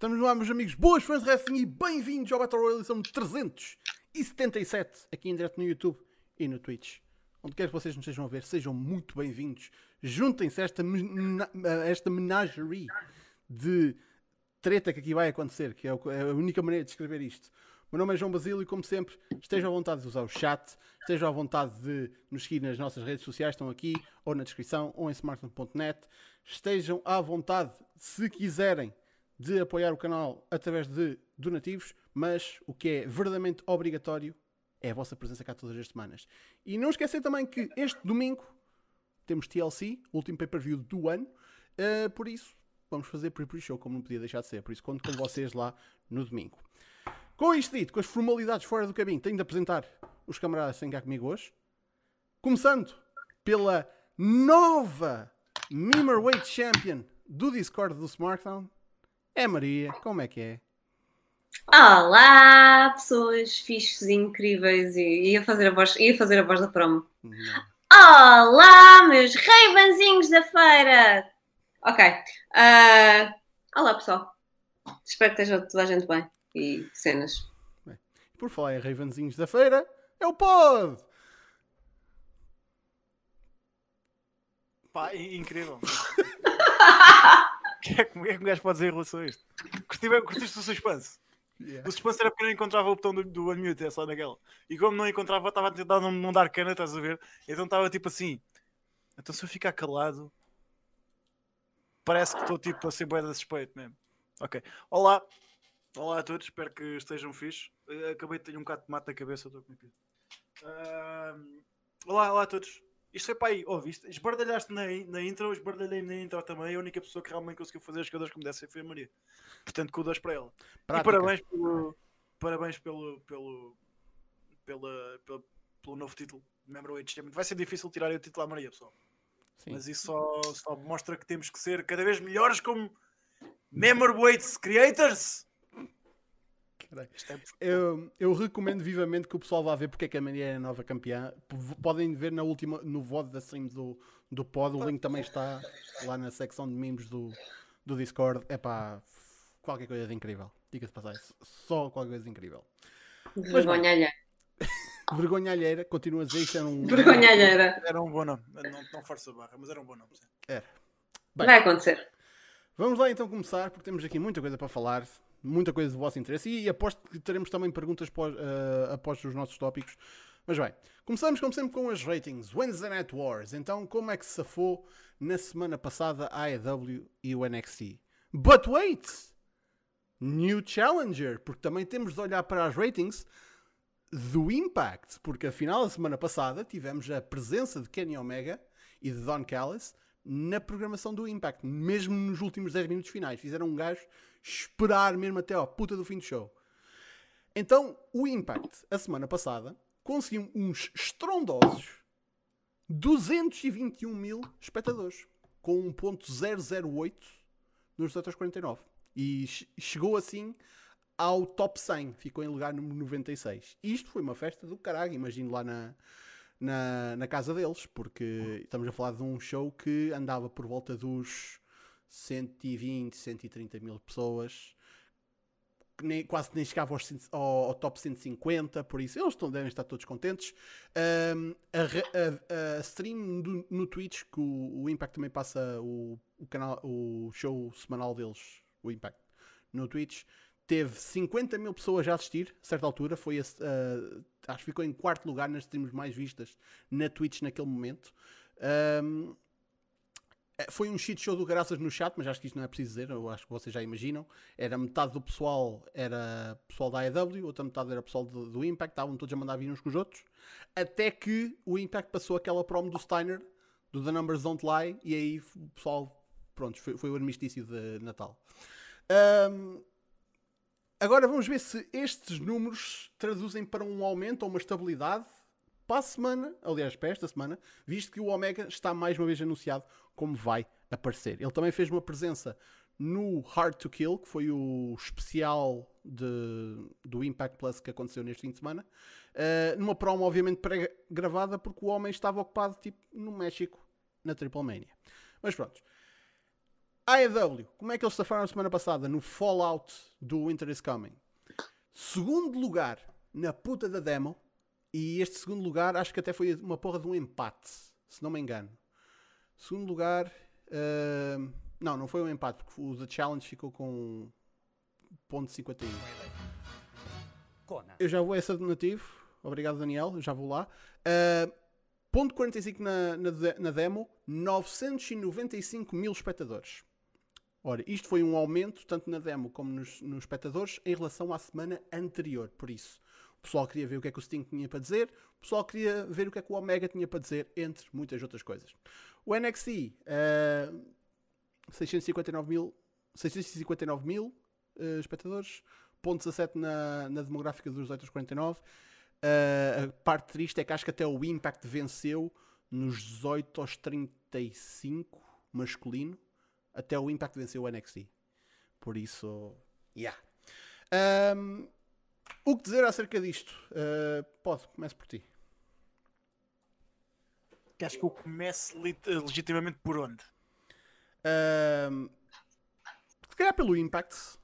Estamos no ar, meus amigos. Boas fãs de wrestling e bem-vindos ao Battle Royale edição 377 aqui em direto no YouTube e no Twitch. Onde quer que vocês nos estejam a ver, sejam muito bem-vindos. Juntem-se a esta, esta menagerie de treta que aqui vai acontecer, que é é a única maneira de escrever isto. O meu nome é João Basílio e, como sempre, estejam à vontade de usar o chat, estejam à vontade de nos seguir nas nossas redes sociais, estão aqui, ou na descrição, ou em smartphone.net. Estejam à vontade, se quiserem, de apoiar o canal através de donativos, mas o que é verdadeiramente obrigatório é a vossa presença cá todas as semanas. E não esquecer também que este domingo temos TLC, último pay-per-view do ano, eh, por isso vamos fazer pre-pre-show, como não podia deixar de ser. Por isso conto com vocês lá no domingo. Com isto dito, com as formalidades fora do caminho, tenho de apresentar os camaradas têm cá comigo hoje. Começando pela nova Mimerweight Champion do Discord do Smartphone. É Maria, como é que é? Olá, pessoas fixes e incríveis. E ia fazer a voz, ia fazer a voz da promo. Não. Olá, meus reivanzinhos da feira! Ok. ah, olá, pessoal. Espero que esteja toda a gente bem. E cenas. Por falar em Ravenzinhos da feira, é o Pod! Pá, in- incrível. O que é que é que um gajo pode dizer em relação a isto? Curti bem- Curtiste o suspense? O suspense era porque eu não encontrava o botão do, do unmute, é só naquela. E como não encontrava, estava a tentar não, não dar cana, estás a ver? Então estava tipo assim. Então se eu ficar calado, parece que estou tipo a ser de suspeito mesmo. Ok. Olá. Olá a todos, espero que estejam fixe. Eh, Acabei de ter um bocado de tomate na cabeça, estou com aquilo. Ahm, Olá, olá a todos. Isto foi para aí, ouviste? Esbardalhaste na, na intro, esbardalhei na intro também. A única pessoa que realmente conseguiu fazer as coisas como ser foi a Maria. Portanto, kudos para ela. E Prática. parabéns pelo, parabéns pelo, pelo, pela, pelo, pelo novo título Champion. Vai ser difícil tirar o título à Maria, pessoal. Sim. Mas isso só, só mostra que temos que ser cada vez melhores como Member Weights Creators. É- Eu, eu recomendo vivamente que o pessoal vá ver porque é que a Maria é a nova campeã. Podem ver na última, no VOD da stream do, do pod. O link também está lá na secção de membros do, do Discord. É pá, qualquer coisa de incrível. Diga-se passar Só qualquer coisa de incrível. Vergonha alheira. Vergonha alheira, continua a dizer isto era um. Vergonha alheira. Era um bom nome. Não, não força a barra, mas era um bom nome. sim. Bem. Vai acontecer. Vamos lá então começar, porque temos aqui muita coisa para falar, muita coisa do vosso interesse e aposto que teremos também perguntas após, eh, após os nossos tópicos. Mas bem, começamos como sempre com as ratings. Wednesday Night Wars. Então, como é que se safou na semana passada a AEW e o NXT? But wait! New Challenger, porque também temos de olhar para as ratings do Impact, porque afinal, a semana passada tivemos a presença de Kenny Omega e de Don Callis na programação do Impact, mesmo nos últimos 10 minutos finais. Fizeram um gajo esperar mesmo até ao puta do fim do show. Então, o Impact, a semana passada, conseguiu uns estrondosos 221 mil espectadores, com 1.008 nos resultados 49. E che- chegou assim ao top 100, ficou em lugar número 96. E isto foi uma festa do caralho, imagino lá na, na, na casa deles, porque estamos a falar de um show que andava por volta dos 120, 130 mil pessoas, nem, quase nem chegava aos 100 ao, ao top 150, por isso eles estão, devem estar todos contentes. Ahm, a, a- a stream do- no Twitch, que o, o Impact também passa o, o, canal, o show semanal deles, o Impact, no Twitch, teve 50 mil pessoas a assistir, a certa altura, foi a- a- acho que ficou em quarto lugar nas streams mais vistas na Twitch naquele momento. Eh, foi um shit show do graças no chat, mas acho que isto não é preciso dizer, eu acho que vocês já imaginam. Era metade do pessoal era pessoal da AEW, outra metade era pessoal do, do Impact, estavam todos a mandar vir uns com os outros. Até que o Impact passou aquela promo do Steiner, do The Numbers Don't Lie, e aí o pessoal, pronto, foi, foi o armistício de Natal. Ahm, agora vamos ver se estes números traduzem para um aumento ou uma estabilidade para a semana, aliás, para esta semana, visto que o Omega está mais uma vez anunciado como vai aparecer. Ele também fez uma presença no Hard to Kill, que foi o especial de, do Impact Plus que aconteceu neste fim de semana, uh, numa promo obviamente pré-gravada, porque o homem estava ocupado tipo, no México, na Triple Mania. Mas pronto. AEW, como é que eles safaram semana passada no Fallout do Winter is Coming? Segundo lugar na puta da demo. E este segundo lugar acho que até foi uma porra de um empate, se não me engano. Segundo lugar. Uh, não, não foi um empate, porque o The Challenge ficou com ponto 51. Eu já vou a esse donativo. Obrigado, Daniel. Eu já vou lá. Uh, ponto 45 na, na, na demo, 995 mil espectadores. Ora, isto foi um aumento, tanto na demo como nos, nos espectadores, em relação à semana anterior. Por isso, o pessoal queria ver o que é que o Sting tinha para dizer, o pessoal queria ver o que é que o Omega tinha para dizer, entre muitas outras coisas. O NXT, uh, 659 mil, 659 mil uh, espectadores, ponto 17 na, na demográfica dos 849. Uh, a parte triste é que acho que até o Impact venceu nos 18 aos 35 masculino. Até o Impact venceu o NXT. Por isso, yeah. Um, o que dizer acerca disto? Uh, pode, comece por ti. Queres que eu comece legitimamente por onde? Uh, se calhar pelo Impact.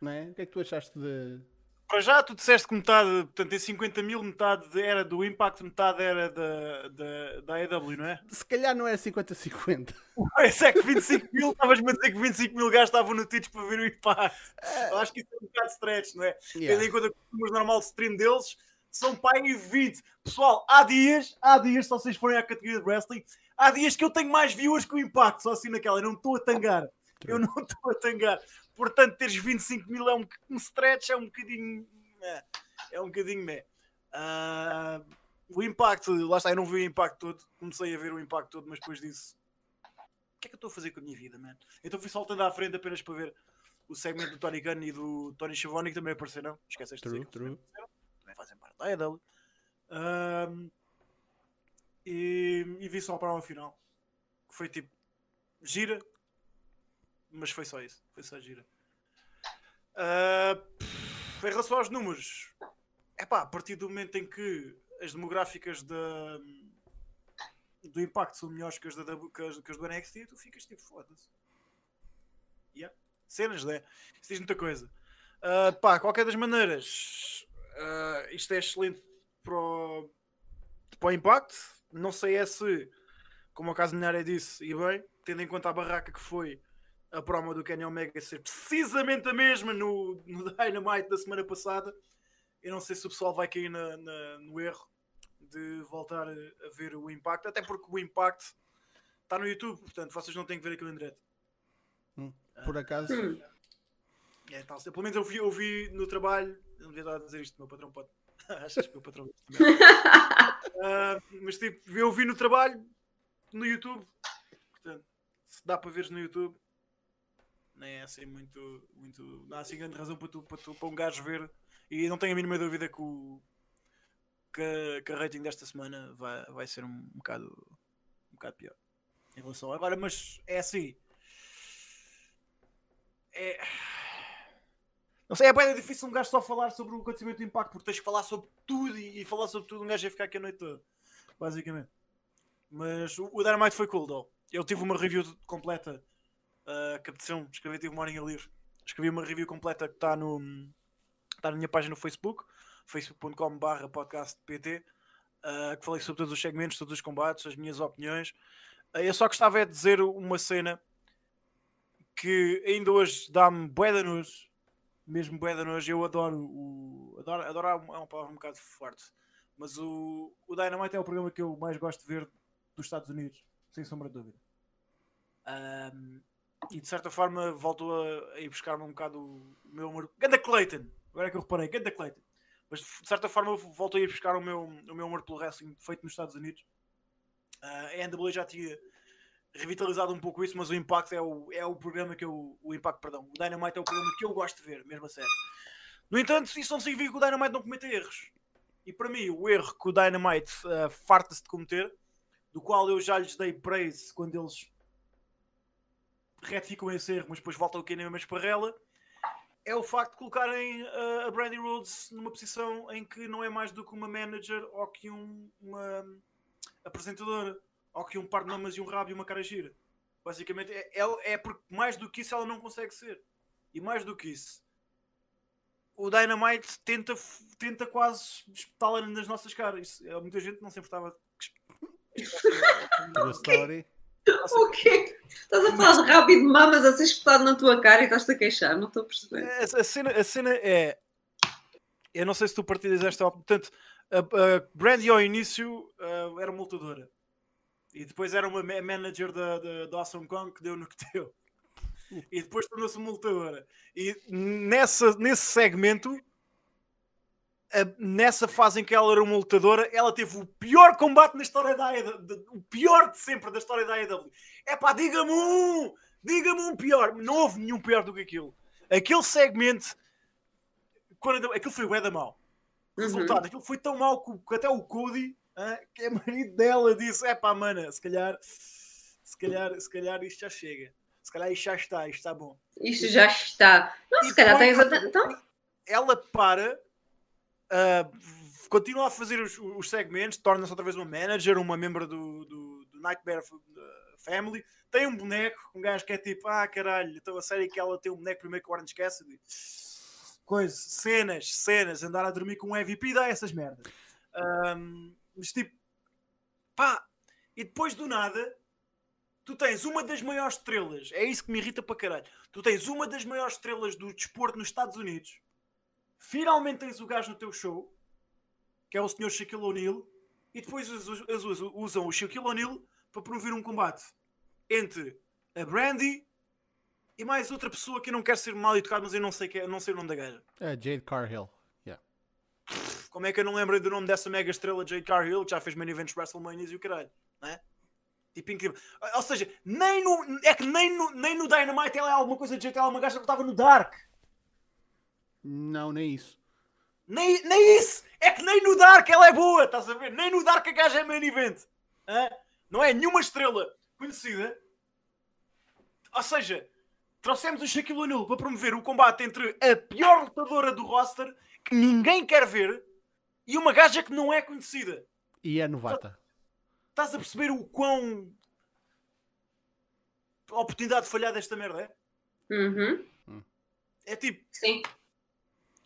Não é? O que é que tu achaste de, para já tu disseste que metade, portanto, em 50 mil, metade era do Impact, metade era da, da, da AEW, não é? Se calhar não é 50-50. Esse é que 25 mil, estavas-me a dizer que 25 mil gajos estavam no Twitch para ver o Impact. Uh... Eu acho que isso é um bocado stretch, não é? Yeah. Tendo em conta que os números normal de stream deles são pai e 20. Pessoal, há dias, há dias, se vocês forem à categoria de wrestling, há dias que eu tenho mais viewers que o Impact, só assim naquela, eu não estou a tangar. Eu não estou a tangar. Portanto, teres 25 mil é um, um stretch, é um bocadinho. É, é um bocadinho. Né. Uh, o impacto, lá está, eu não vi o impacto todo. Comecei a ver o impacto todo, mas depois disso. O que é que eu estou a fazer com a minha vida, man? Então fui saltando à frente apenas para ver o segmento do Tony Gunn e do Tony Schiavone que também apareceram. Esqueceste true, de dizer true. Também fazem parte da EW. Um, e, e vi só para uma final. Que foi tipo gira, mas foi só isso. Foi só gira. Uh, em relação aos números, é pá, a partir do momento em que as demográficas da, do impacto são melhores que as, da, que as, que as do NXT, tu ficas tipo, foda-se. Yeah. Cenas, né? Isso diz muita coisa. Uh, pá, qualquer das maneiras, uh, isto é excelente para o, para o impacto. Não sei é se, como o caso Minhária disse, e bem, tendo em conta a barraca que foi a promo do Kenny Omega ser precisamente a mesma no, no Dynamite da semana passada. Eu não sei se o pessoal vai cair na, na, no erro de voltar a ver o impacto, até porque o impacto está no YouTube, portanto vocês não têm que ver aquilo em direto. Hum, por acaso. É, tal, pelo menos eu vi, eu vi no trabalho, não devia estar a dizer isto, meu patrão pode. Achas que o meu patrão uh, Mas tipo, eu vi no trabalho, no YouTube, portanto, se dá para ver no YouTube, nem é assim muito. muito não há assim grande razão para, tu, para, tu, para um gajo ver. E não tenho a mínima dúvida que o. que, que a rating desta semana vai, vai ser um, bocado. um bocado pior. Em relação a agora, mas é assim. É. Não sei, é bem difícil um gajo só falar sobre o acontecimento do impacto, porque tens que falar sobre tudo e, e falar sobre tudo, um gajo vai ficar aqui a noite toda. Basicamente. Mas o, o Dynamite foi cool, though. Eu tive uma review completa uh, que apeteceu escrever, tive uma horinha. Escrevi uma review completa que está no está na minha página no Facebook, facebook.com.br podcastpt, uh, que falei sobre todos os segmentos, todos os combates, as minhas opiniões. Uh, eu só gostava é de dizer uma cena que ainda hoje dá-me bué nojo, mesmo bué nojo. Eu adoro o. Adoro, adoro é uma palavra um bocado forte, mas o, o Dynamite é o programa que eu mais gosto de ver dos Estados Unidos, sem sombra de dúvida. Um, e de certa forma volto a, a ir buscar-me um bocado o meu humor. Ganda Clayton, agora é que eu reparei, Ganda Clayton. Mas de certa forma volto a ir buscar o meu, o meu amor pelo wrestling feito nos Estados Unidos. Uh, a NWA já tinha revitalizado um pouco isso, mas o Impact é o, é o programa que eu. O Impact, perdão. O Dynamite é o programa que eu gosto de ver, mesmo a sério. No entanto, isso não significa que o Dynamite não cometa erros. E para mim, o erro que o Dynamite uh, farta-se de cometer, do qual eu já lhes dei praise quando eles retificam esse erro, mas depois voltam aqui na mesma esparrela, é o facto de colocarem uh, a Brandy Rhodes numa posição em que não é mais do que uma manager ou que um, uma apresentadora ou que um par de mamas e um rabo e uma cara gira. Basicamente, é, é, é porque mais do que isso ela não consegue ser. E mais do que isso, o Dynamite tenta, tenta quase espetá-la nas nossas caras. Isso, é, muita gente não se importava. True story. O quê? Estás a falar de mamas a ser espetado na tua cara e estás-te a queixar? Não estou a perceber. A, a cena, a cena é. Eu não sei se tu partilhas esta opinião. Portanto, a, a Brandy ao início uh, era uma lutadora. E depois era uma ma- manager da, da, da Awesome Kong que deu no que deu. E depois tornou-se uma lutadora. E nessa, nesse segmento, nessa fase em que ela era uma lutadora, ela teve o pior combate na história da AEW. O pior de sempre da história da AEW. É pá, diga-me um! Diga-me um pior. Não houve nenhum pior do que aquilo. Aquele segmento. Quando, aquilo foi o da mau. Uhum. Resultado, aquilo foi tão mau que, até o Cody, ah, que é marido dela, disse: é pá, mana, se calhar, se calhar, se calhar isto já chega. Se calhar isto já está, isto está bom. Isto já está. Não, E se calhar tens. Então, Ela para, ah, continua a fazer os, os segmentos, torna-se outra vez uma manager, uma membro do, do, do Nightmare Family. Tem um boneco, um gajo que é tipo: ah, caralho, então a série que ela tem um boneco primeiro que o Orange Cassidy. Coisa, cenas, cenas, andar a dormir com um EVP dá essas merdas. Ahm, mas tipo, pá, e depois do nada, tu tens uma das maiores estrelas, é isso que me irrita para caralho. Tu tens uma das maiores estrelas do desporto nos Estados Unidos, finalmente tens o gajo no teu show, que é o Sr. Shaquille O'Neal, e depois us- us- usam o Shaquille O'Neal para promover um combate entre a Brandy e mais outra pessoa que eu não quero ser mal educado, mas eu não sei, que é, não sei o nome da gaja. É Jade Carhill. Yeah. Como é que eu não lembro do nome dessa mega estrela Jade Cargill que já fez main events WrestleMania e o caralho, não é? Tipo incrível. Ou seja, nem no, é que nem no, nem no Dynamite ela é alguma coisa de jeito, ela é uma gaja que estava no Dark. Não, nem isso. Nem, nem isso! É que nem no Dark ela é boa, estás a ver? Nem no Dark a gaja é main event. Hã? Não é nenhuma estrela conhecida. Ou seja, trouxemos o Shaquille O'Neal para promover o combate entre a pior lutadora do roster, que ninguém quer ver, e uma gaja que não é conhecida. E é novata. Estás a perceber o quão a oportunidade de falhar desta merda é? Uhum. É tipo, Sim.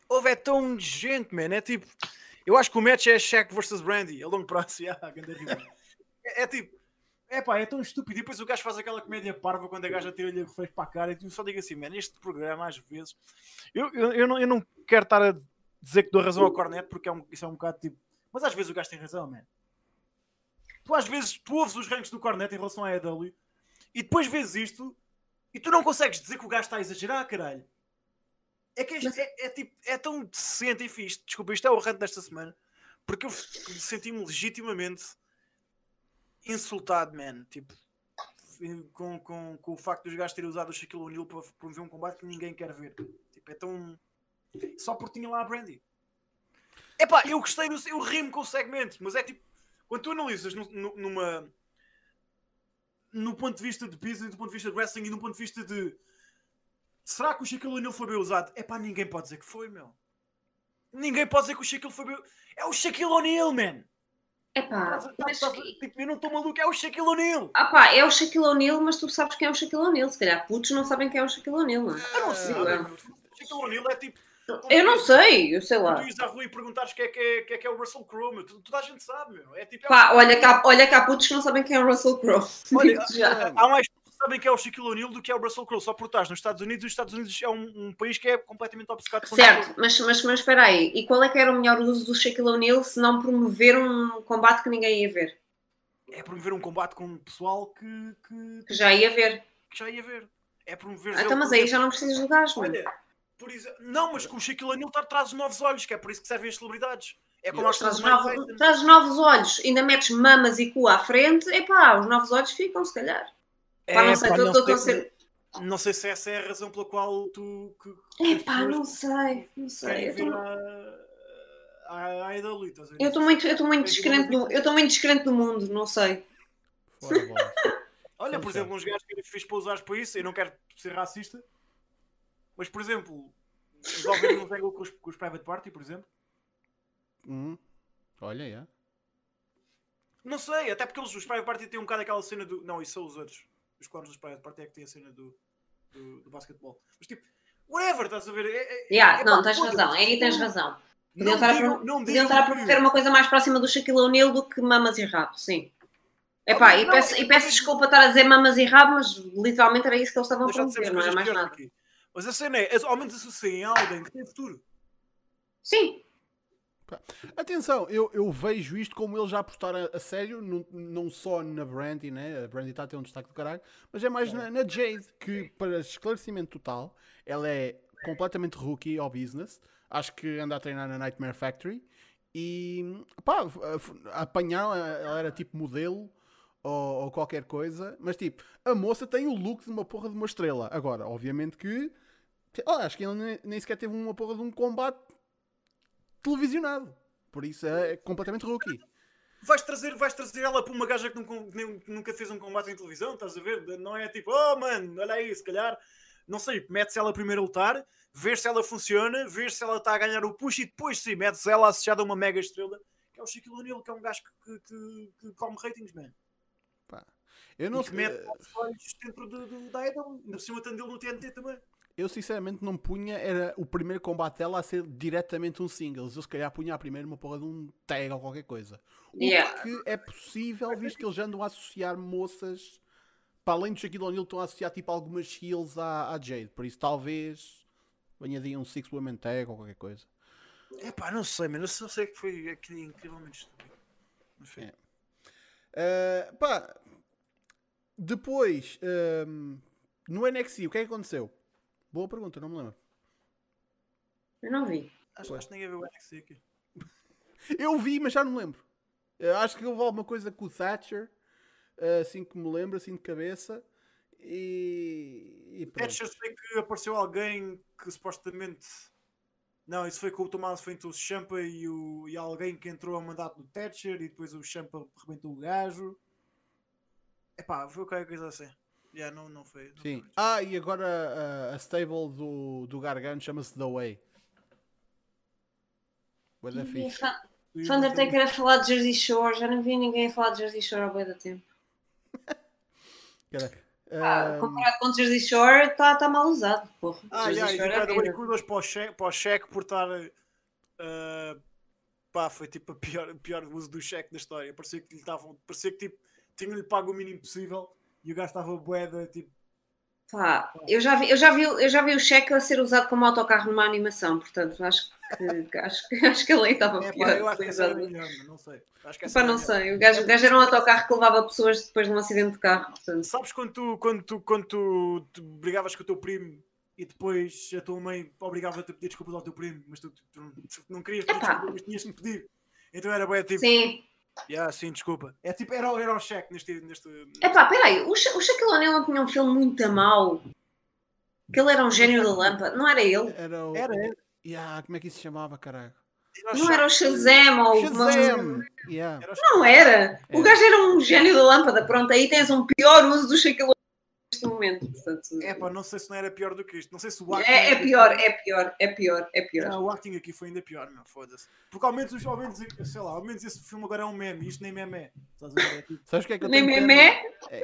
Houve é tão gente, man. É tipo, eu acho que o match é Shaq versus Brandy a longo prazo. Yeah, é, é tipo, é pá, é tão estúpido. E depois o gajo faz aquela comédia parva quando a gaja tira-lhe refeitos para a cara. E tu só digo assim, man, este programa às vezes. Eu, eu, eu, não, eu não quero estar a dizer que dou razão ao Cornet porque é um, isso é um bocado tipo. Mas às vezes o gajo tem razão, man. Tu às vezes tu ouves os ranks do Cornet em relação à EW e depois vês isto e tu não consegues dizer que o gajo está a exagerar, caralho. É que é, Mas- é, é tipo, é tão decente e fixe. Desculpa, isto é o rant desta semana. Porque eu senti-me legitimamente insultado, man. Tipo, com, com, com o facto dos gajos terem usado o Shaquille O'Neal para promover um combate que ninguém quer ver. Tipo, é tão. Só porque tinha lá a Brandy. Epá, eu gostei, do- eu rimo com o segmento, mas é tipo, quando tu analisas nu- nu- numa. No ponto de vista de business, do ponto de vista de wrestling e do ponto de vista de. Será que o Shaquille O'Neal foi bem usado? Epá, ninguém pode dizer que foi, meu. Ninguém pode dizer que o Shaquille foi bem. É o Shaquille O'Neal, man! Epá, Estás- mas, tipo, eu não estou maluco, é o Shaquille O'Neal! ah pá, é o Shaquille O'Neal, mas tu sabes quem é o Shaquille O'Neal. Se calhar putos não sabem quem é o Shaquille O'Neal, não é? Eu não sei, meu. Shaquille O'Neal é tipo. Eu não sei, eu sei lá. Tu ires à rua e perguntares quem é que é, é, que é o Russell Crowe, meu. Toda a gente sabe, meu. É tipo. é Pá, o- olha cá, olha cá putos que não sabem quem é o Russell Crowe. Olha, há mais que sabem que é o Shaquille O'Neal do que é o Russell Crowe. Só por estás nos Estados Unidos os Estados Unidos é um, um país que é completamente obcecado com Certo, mas, mas, mas espera aí. E qual é que era o melhor uso do Shaquille O'Neal se não promover um combate que ninguém ia ver? É promover um combate com um pessoal que, que, Que já ia ver. que já ia ver. É promover. Ah, Então, mas aí já não precisas de gajo, mano. Olha, por exemplo, não, mas com o Shaquille O'Neal tra- traz os novos olhos, que é por isso que servem as celebridades. É como nós Mike novos, trazes novos olhos, ainda metes mamas e cu à frente, epá, os novos olhos ficam, se calhar. Pá, não É, sei, pá, estou- a ser. não sei se essa é a razão pela qual tu. Que, que as Epá, pessoas não sei, não sei. Eu à- estás a ver? Eu estou muito, eu estou muito descrente do, eu estou muito descrente do mundo, não sei. Olha, por exemplo, uns gajos que fixe para usares para isso, eu não quero ser racista, mas por exemplo, resolver um angle com os, com os Private Party, por exemplo, Hum. Olha, yeah. não sei, até porque eles, os Private Party têm um bocado aquela cena do. Não, isso são os outros. Os cornos dos Private Party é que tem a cena do, do, do basquetebol. Mas tipo, whatever, estás a ver? É, é, Yeah, é não, pá, tens razão, aí tens razão. Podiam Não estar, a, digam- pro- não podiam digam estar a que- promover uma coisa mais próxima do Shaquille O'Neal do que mamas e rabo, sim. Epá, Não, e não, peço, é- e peço desculpa estar a dizer mamas e rabo, mas literalmente era isso que eles estavam a promover, não é coisas mais nada. aqui. Mas a cena é, ao menos associem a alguém que tem futuro. Sim, Atenção, eu, eu vejo isto como ele já apostar a, a sério, não, não só na Brandy, né? A Brandy está a ter um destaque do caralho, mas é mais na, na Jade, que, para esclarecimento total, ela é completamente rookie ao business. Acho que anda a treinar na Nightmare Factory. E pá, apanharam, ela era tipo modelo ou, ou qualquer coisa, mas tipo, a moça tem o look de uma porra de uma estrela. Agora, obviamente que ah, acho que ele nem, nem sequer teve uma porra de um combate televisionado. Por isso é completamente rookie. Vais trazer, vais trazer ela para uma gaja que nunca, que fez um combate em televisão, estás a ver? Não é tipo, oh mano, olha aí, se calhar, não sei, metes ela primeiro a lutar, vês se ela funciona, vês se ela está a ganhar o push e depois sim, metes ela associada a uma mega estrela, que é o Shaquille O'Neal, que é um gajo que, que, que, que come ratings, man. Pá. Eu não e que sei. mete os olhos dentro do, do, da Idol, ainda por cima tendo ele no TNT também. Eu sinceramente não punha, era o primeiro combate dela a ser diretamente um singles. Eu se calhar punha a primeiro uma porra de um tag ou qualquer coisa. O Yeah. que é possível, visto que eles andam a associar moças, para além do Shaquille O'Neal, estão a associar tipo algumas heels à, à Jade. Por isso talvez venha de um Six Women Tag ou qualquer coisa. É pá, não sei, eu só sei que foi aqui incrivelmente estúpido. Enfim. É. Uh, pá, depois, um, no NXT, o que é que aconteceu? Boa pergunta, não me lembro. eu não vi. Acho, acho que ninguém viu o NXT aqui. Eu vi, mas já não me lembro. Eu acho que houve alguma coisa com o Thatcher, uh, assim que me lembro, assim de cabeça. E, e pronto. Thatcher sei que apareceu alguém que supostamente. Não, isso foi com o Tomás frente o Champa e, o, e alguém que entrou a mandato do Thatcher e depois o Champa arrebentou o gajo. Epá, foi qualquer coisa assim. Yeah, não, não foi. não Sim. foi. Ah, e agora uh, a stable do, do Gargano chama-se The Way. Bué da E fixe. E Fa Undertaker a falar de Jersey Shore, já não vi ninguém a falar de Jersey Shore há boi da tempo. Caraca. Ah, Um, comparado com Jersey Shore, está tá mal usado, porra. Ah, Jersey yeah, e Shore o é kudos para o cheque, para o cheque por estar. ah, pá, foi tipo a pior, o pior uso do cheque da história. Parecia que lhe estavam. Parecia que tipo, tinham-lhe pago o mínimo possível e o gajo estava boeda, tipo. Pá, eu já vi, eu já vi, eu já vi o cheque a ser usado como autocarro numa animação, portanto acho que acho, que- acho que ele aí estava É, pá, pior. eu acho que era melhor, não sei. Acho que essa Pá, não sei, o gajo, o gajo era um autocarro que levava pessoas depois de um acidente de carro, portanto. Sabes quando tu, quando tu, quando tu, tu brigavas com o teu primo e depois a tua mãe obrigava-te a pedir desculpas ao teu primo, mas tu, tu- tu não querias pedir desculpas, mas tinhas que pedir. Então era bem tipo, Sim. Yeah, sim, desculpa. É tipo, era, o- era o cheque neste. neste, Epá, peraí, o, Sha- o Shaquille O'Neal não tinha um filme muito a mau? Que ele era um gênio da lâmpada, não era ele? Era o. Era, era. Yeah, como é que isso se chamava, caralho? Era Não era o. Shazam ou Shazam! Yeah. Não era. O Era. gajo era um gênio da lâmpada. Pronto, aí tens um pior uso do Shaquille neste momento. Portanto, É pá, não sei se não era pior do que isto. Não sei se o acting. é, é pior, é pior, é pior, é pior. Não, o acting aqui foi ainda pior, meu, foda-se. Porque ao menos, os- ao menos, sei lá, ao menos esse filme agora é um meme, isto nem meme é. Estás a ver? É tipo, Sabes o que é que eu Nem memé? É,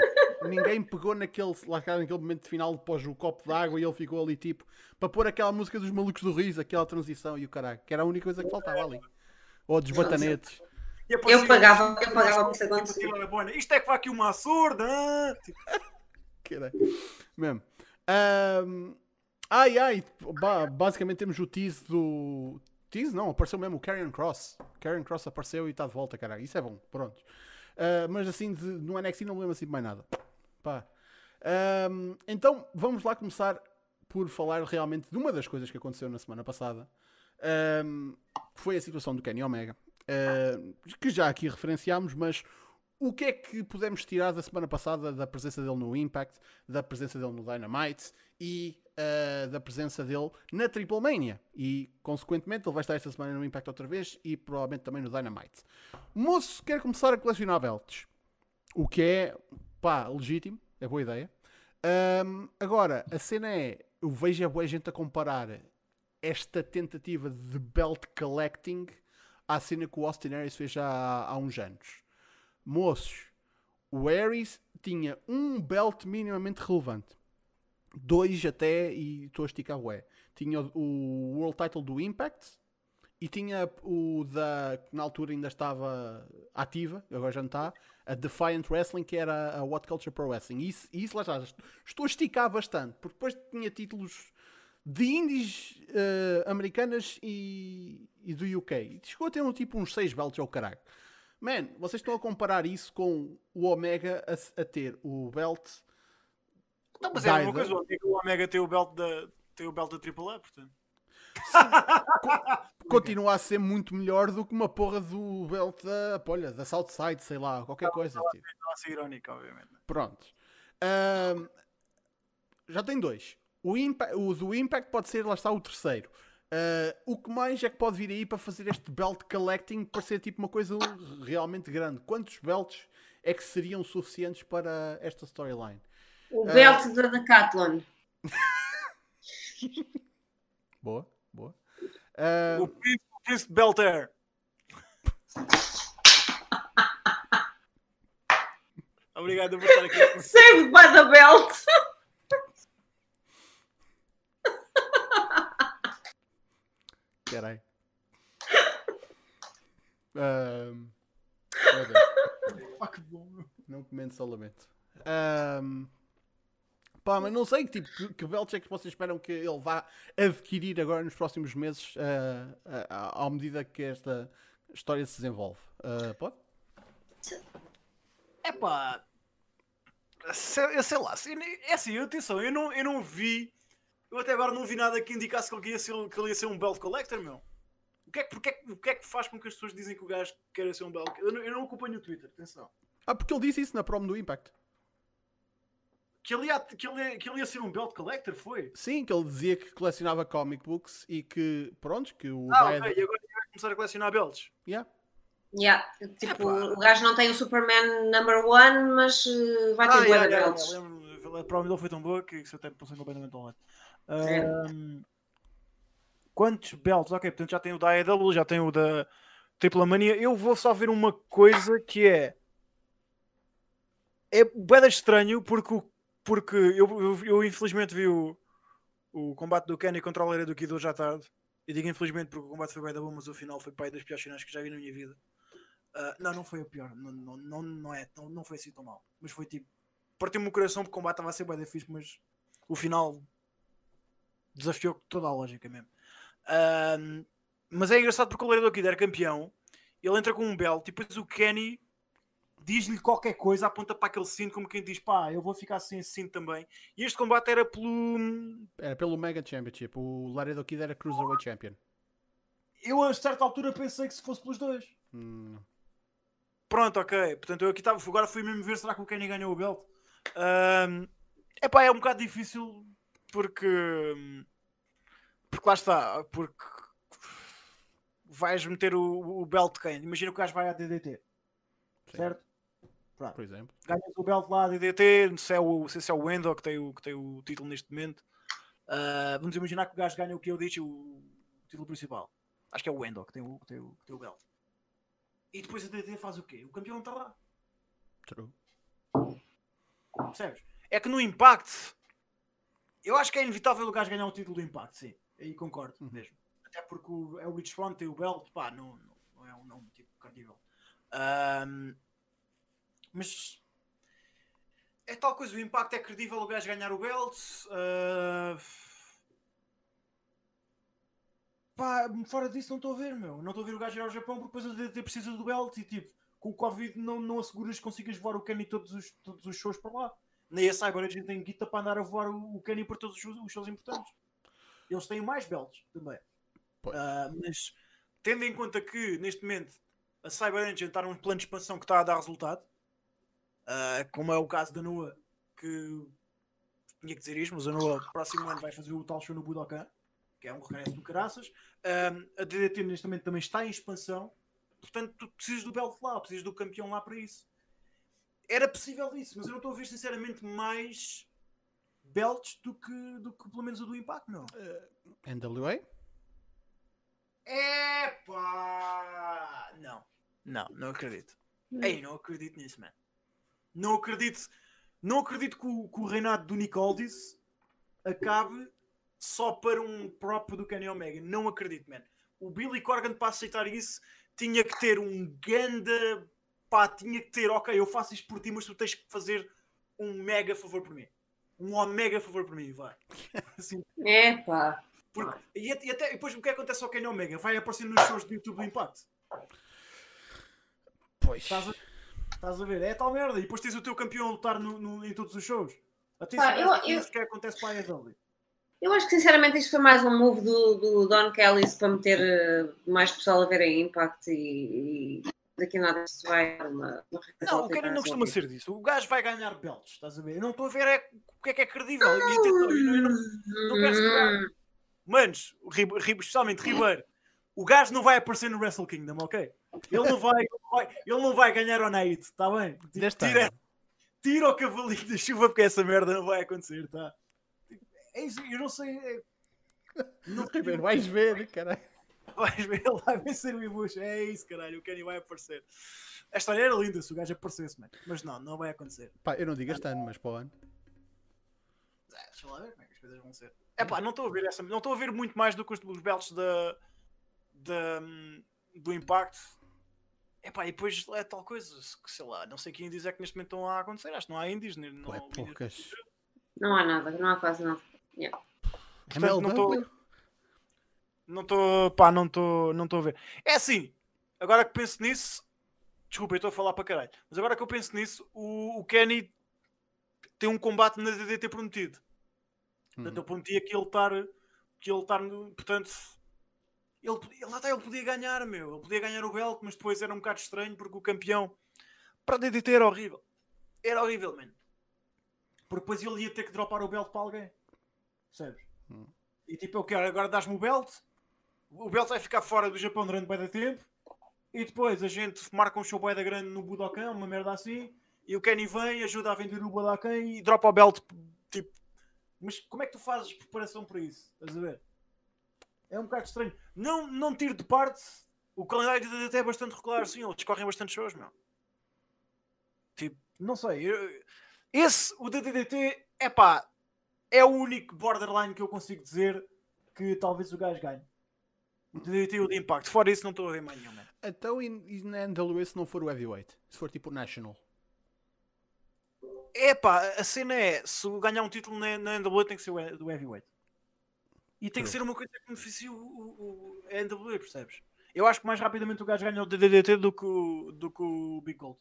ninguém pegou naquele, lá cá, naquele momento final pós o copo d'água e ele ficou ali tipo para pôr aquela música dos malucos do riso, aquela transição e o caralho, que era a única coisa que faltava ali. Ou dos batanetes. e Eu pagava, eu pagava por isso tipo, acontecer. né? Isto é que vai aqui uma surda. Caralho. Mesmo. Ahm, ai ai, ba- basicamente temos o tease do. Tease não, apareceu mesmo o Karrion Cross. Karrion Cross apareceu e está de volta, caralho. Isso é bom, pronto. Ah, mas assim, de, no NXT não me lembro assim de mais nada. Pá. Ahm, então vamos lá começar por falar realmente de uma das coisas que aconteceu na semana passada. Que foi a situação do Kenny Omega. ahm, que já aqui referenciámos, mas o que é que pudemos tirar da semana passada da presença dele no Impact, da presença dele no Dynamite e ah, da presença dele na Triple Mania? E, consequentemente, ele vai estar esta semana no Impact outra vez e provavelmente também no Dynamite. O moço quer começar a colecionar belts, o que é, pá, legítimo, é boa ideia. Ahm, agora, a cena é, eu vejo a boa gente a comparar esta tentativa de belt collecting à cena que o Austin Harris fez há, há uns anos. Moços, o Aries tinha um belt minimamente relevante. Dois até, e estou a esticar o. Tinha o- World Title do Impact e tinha o da. que na altura ainda estava ativa, agora já não está, a Defiant Wrestling, que era a What Culture Pro Wrestling. E isso, isso lá está. Estou a esticar bastante, porque depois tinha títulos de indies eh, americanas e, e do UK. E chegou a ter um tipo uns 6 belts ao caralho. Man, vocês estão a comparar isso com o Omega a, a ter o belt. Então, mas é a mesma coisa. O Omega- tem o belt da, tem o belt da AAA, portanto. Continua a ser muito melhor do que uma porra do belt da, olha, da Southside, sei lá, qualquer coisa. Tipo. Não a ser irónica, obviamente. Pronto. Ahm, já tem dois. O, Impa- o do Impact pode ser, lá está, o terceiro. Ah, o que mais é que pode vir aí para fazer este belt collecting parecer tipo uma coisa realmente grande? Quantos belts é que seriam suficientes para esta storyline? O Ah. belt da Decathlon. Boa, boa. Ah, O Príncipe, o Príncipe Belter. Obrigado por estar aqui. Saved by the belt. Caralho. Ah, que bom. Não comendo só lamento. Ahm, pá, mas não sei tipo, que, que belts é que vocês esperam que ele vá adquirir agora nos próximos meses ah, ah, à medida que esta história se desenvolve. Ah, pode? É pá. Sei, eu sei lá. É assim, atenção, eu não, eu não vi. Eu até agora não vi nada que indicasse que ele ia ser, que ele ia ser um belt collector, meu. O que, é, que- porque é o que é que faz com que as pessoas dizem que o gajo quer ser um belt Eu não, eu não acompanho o Twitter, atenção. Ah, porque ele disse isso na promo do Impact. Que ele, ia, que, ele, ia- que ele ia ser um belt collector, foi? Sim, que ele dizia que colecionava comic books e que, pronto, que o Ah, Died- ok, e agora ele vai começar a colecionar belts. Yeah. Yeah. Tipo, Epá. o gajo não tem o Superman number one, mas eh, vai ter Ah, yeah, yeah, belts. yeah, lembro-me. a prova dele foi tão boa que isso até me passou completamente ao lado. É. Ahm, quantos belts? Ok, portanto já tem o da AEW, já tem o da Triple Mania. Eu vou só ver uma coisa que é. É bem estranho porque, o- porque eu, eu, eu infelizmente vi o, o combate do Kenny contra o Leira do Kido hoje à tarde. Eu digo infelizmente porque o combate foi bem da bom, mas o final foi pai das piores finais que já vi na minha vida. Ah, não, não foi a pior, não, não, não, não, é, não, não foi assim tão mal. Mas foi tipo, partiu-me o coração porque o combate estava a ser bem da fixe, mas o final desafiou toda a lógica mesmo. Ahm, mas é engraçado porque o Laredo Kid era campeão, ele entra com um belt e depois o Kenny diz-lhe qualquer coisa, aponta para aquele cinto, como quem diz, pá, eu vou ficar sem esse cinto também. E este combate era pelo. Era pelo Mega Championship. O Laredo Kid era Cruiserweight Champion. Eu a certa altura pensei que se fosse pelos dois. Hum, Pronto, ok. Portanto, eu aqui estava. Agora fui mesmo ver será que o Kenny ganhou o belt. Ahm, epá, é um bocado difícil porque. Porque lá está. Porque vais meter o, o belt de quem? Imagina que o gajo vai à DDT, sim, certo? Por exemplo. Ganhas o belt lá à DDT, não sei, se é o, não se é o Wendell que tem o, que tem o título neste momento. Ah, vamos imaginar que o gajo ganha o que eu disse, o título principal. Acho que é o Wendell que tem o, que tem o, que tem o belt. E depois a DDT faz o quê? O campeão está lá. True. Percebes? É que no Impact, eu acho que é inevitável o gajo ganhar o título do Impact, sim. Aí concordo Uhum. mesmo. Até porque o, é o Rich Front tem o belt, pá, não, não, não é um nome tipo cardível. Ahm, mas é tal coisa, o Impact é credível o gajo ganhar o belt. ah, Pá, fora disso não estou a ver, meu. Não estou a ver o gajo ir ao Japão porque depois o DDT precisa do belt e tipo, com o Covid não, não asseguras que consigas voar o Kenny todos os, todos os shows para lá. Nem a Cyber Agent tem guita para andar a voar o, Kenny por todos os, shows- importantes. Eles têm mais belts também. Ah, mas tendo em conta que neste momento a Cyber Agent está num plano de expansão que está a dar resultado, ah, como é o caso da Noah, que tinha que dizer isto, mas a Noah próximo ano vai fazer o tal show no Budokan, que é um regresso do caraças. Um, a DDT neste momento também está em expansão, portanto, tu precisas do belt lá, precisas do campeão lá para isso. Era possível isso, mas eu não estou a ver sinceramente mais belts do que, do que pelo menos o do Impact, não. NWA? Epá! Não, não, não acredito. Ei, não acredito nisso, man. Não acredito, não acredito que o, que o reinado do Nick Aldis acabe só para um próprio do Kenny Omega. Não acredito, man. O Billy Corgan para aceitar isso tinha que ter um ganda pá, tinha que ter, ok, eu faço isto por ti, mas tu tens que fazer um mega favor por mim. Um omega favor por mim, vai. Assim, é pá. Porque, e, e, até depois o que acontece ao Kenny Omega? Vai aparecer nos shows do YouTube do Impact. Pois. Estás a, estás a ver? É tal merda. E depois tens o teu campeão a lutar no, no, em todos os shows. Até Pá, eu, eu, que acontece para a AEW. Eu acho que sinceramente isto foi mais um move do, do Don Kelly para meter uh, mais pessoal a ver a Impact e, e daqui a nada isto vai uma, uma Não, o Kenny não costuma ser disso. O gajo vai ganhar belts, estás a ver? Eu não estou a ver é, o que é que é credível. Eu, eu, não, não quero saber. Manos, especialmente Ribeiro, o gajo não vai aparecer no Wrestle Kingdom, ok? Ele não vai, ele não vai ganhar o Night, está bem? Tira, tira o cavalinho da chuva porque essa merda não vai acontecer, tá? É isso, eu não sei. É... Não, Ribeiro, vais ver, caralho. Vais ver, ele vai vencer o Ibush. É isso, caralho, o Kenny vai aparecer. A história era linda se o gajo aparecesse, man. mas não, não vai acontecer. Pá, eu não digo este ano, mas para o ano. É, deixa lá ver como é que as coisas vão ser. É pá, não estou a ver essa, não estou a ver muito mais do que os, os belts da, da, do Impact. É pá, e depois é tal coisa, sei lá, não sei que indies é que neste momento estão a acontecer, acho que não há indies. Não, é poucas. Não há nada, não há quase nada. Yeah. Portanto, não estou. Não estou, pá, não estou não a ver. É assim, agora que penso nisso, desculpa, eu estou a falar para caralho, mas agora que eu penso nisso, o, o Kenny tem um combate na DDT prometido. Portanto, eu prometia que ele estar, que ele estar, portanto, ele, ele até ele podia ganhar, meu, ele podia ganhar o belt, mas depois era um bocado estranho porque o campeão para a DDT era horrível. Era horrível, mano. Porque depois ele ia ter que dropar o belt para alguém. Percebes? Hum. E tipo, eu quero, agora dás-me o belt, o belt vai ficar fora do Japão durante bem tempo, e depois a gente marca um show da grande no Budokan, uma merda assim, e o Kenny vem, ajuda a vender o Budokan e dropa o belt, tipo, mas como é que tu fazes preparação para isso? Estás a ver? É um bocado estranho. Não, não tiro de parte. O calendário de DDT é bastante regular, sim. Eles correm bastante shows, meu. Tipo, não sei. Eu, esse, o DDT, é pá, é o único borderline que eu consigo dizer que talvez o gajo ganhe. O DDT e o de Impact. Fora isso, não estou a ver mais nenhum, Então, e na NWA se não for o Heavyweight? Se for tipo National? É pá, a cena é, se ganhar um título na, na NWA tem que ser o do Heavyweight. E tem que ser uma coisa que beneficie o, o, o, NWA, percebes? Eu acho que mais rapidamente o gajo ganha o DDT do que o, do que o Big Gold.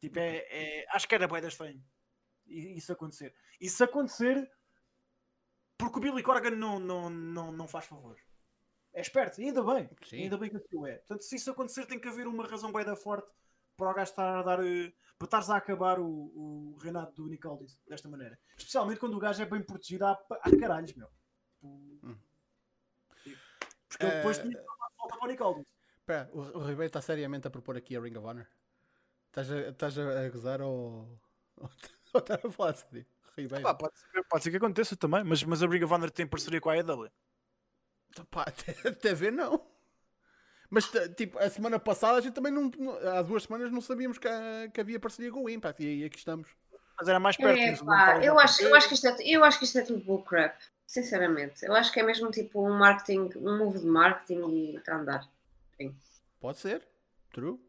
Tipo, é, é, acho que era boeda estranho isso acontecer. Isso acontecer porque o Billy Corgan não, não, não, não faz favor. É esperto, e ainda bem. Sim. Ainda bem que aquilo é. Portanto, se isso acontecer, tem que haver uma razão bem da forte para o gajo estar a dar. Eh, para estares a acabar o, o reinado do Nicaldis desta maneira. Especialmente quando o gajo é bem protegido há, há caralhos, meu. Hum. Porque ele depois uh... tinha falta para o Nicaldis. Espera, o, o Ribeiro está seriamente a propor aqui a Ring of Honor? Estás a, estás a gozar ou. ou estás a falar sério? Ribeiro. Ah, pode, ser, pode ser que aconteça também, mas, mas a Ring of Honor tem parceria com a AEW. Pá, até, até ver, não. Mas, tipo, a semana passada a gente também não. Há duas semanas não sabíamos que, que havia parceria com o Impact e, aqui estamos. Mas era mais perto. É, pá, eu, acho, eu, acho que isto é, eu acho que isto é tudo bullcrap. Sinceramente. Eu acho que é mesmo tipo um marketing, um move de marketing e está a andar. Sim. Pode ser. True.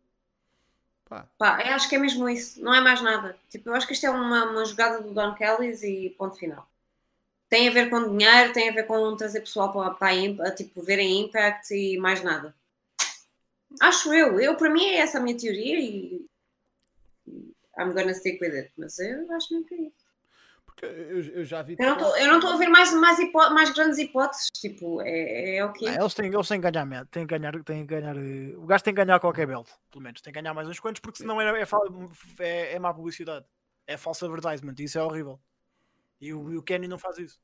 Pá. Pá, eu acho que é mesmo isso. Não é mais nada. Tipo, eu acho que isto é uma, uma jogada do Don Kellys e ponto final tem a ver com dinheiro, tem a ver com trazer pessoal para, para a, tipo, verem Impact e mais nada. Acho eu. Eu, para mim, é essa a minha teoria e I'm gonna stick with it. Mas eu acho mesmo que é isso. Porque eu, eu já vi. Eu não estou a ver mais, mais, mais grandes hipóteses. Tipo, é, é o que. Eles têm, eles têm que ganhar, têm que ganhar, têm que ganhar. O gajo tem que ganhar qualquer belt, pelo menos. Tem que ganhar mais uns quantos, porque senão é, é, é, é má publicidade. É false advertisement. Isso é horrível. E o, o Kenny não faz isso.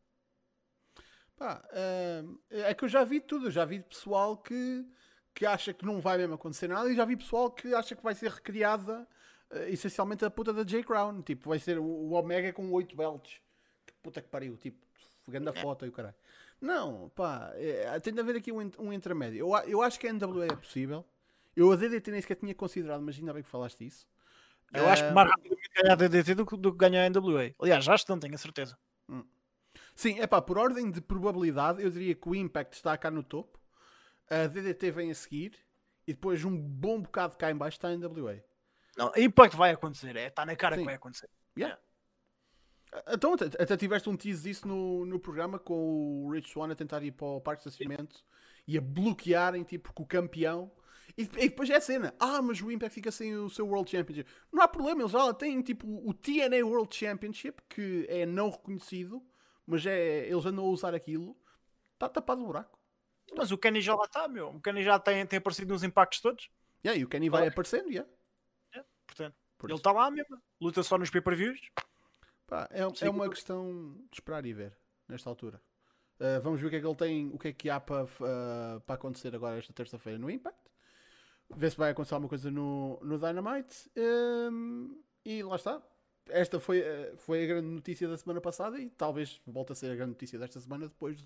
Pá, uh, é que eu já vi tudo. Eu já vi pessoal que que acha que não vai mesmo acontecer nada e já vi pessoal que acha que vai ser recriada uh, essencialmente a puta da J Crown. Tipo, vai ser o, o Omega com 8 belts. Que puta que pariu, tipo, pegando a é. foto e o caralho. Não, pá, é, tem de haver aqui um, um intermédio. Eu, eu acho que a NWA é possível. Eu a DDT nem sequer tinha considerado, mas ainda bem que falaste isso. Eu acho que mais rapidamente ganhar a DDT do, que ganhar a NWA. Aliás, acho que não tenho a certeza. Hum. Sim, é pá, por ordem de probabilidade, eu diria que o Impact está cá no topo, a DDT vem a seguir e depois um bom bocado cá em baixo está a NWA. Não, Impact vai acontecer, é, está na cara Sim. que vai acontecer. Yeah. Então, até, até tiveste um tease disso no, no programa com o Rich Swan a tentar ir para o parque de estacionamento e a bloquearem, tipo, com o campeão. E, e, depois é a cena. Ah, mas o Impact fica sem o seu World Championship. Não há problema, eles já têm, tipo, o TNA World Championship, que é não reconhecido, mas é, eles andam a usar aquilo. Está tapado o buraco. Mas o Kenny já lá está, meu. O Kenny já tem, tem aparecido nos impactos todos. Yeah, e o Kenny vai aparecendo, yeah. yeah. Portanto, Por ele está lá mesmo. Luta só nos pay-per-views. É, é uma questão de esperar e ver nesta altura. Uh, vamos ver o que é que ele tem, o que é que há para, uh, para acontecer agora esta terça-feira no Impact. Ver se vai acontecer alguma coisa no, no Dynamite. Um, e lá está. Esta foi, uh, foi a grande notícia da semana passada e talvez volte a ser a grande notícia desta semana depois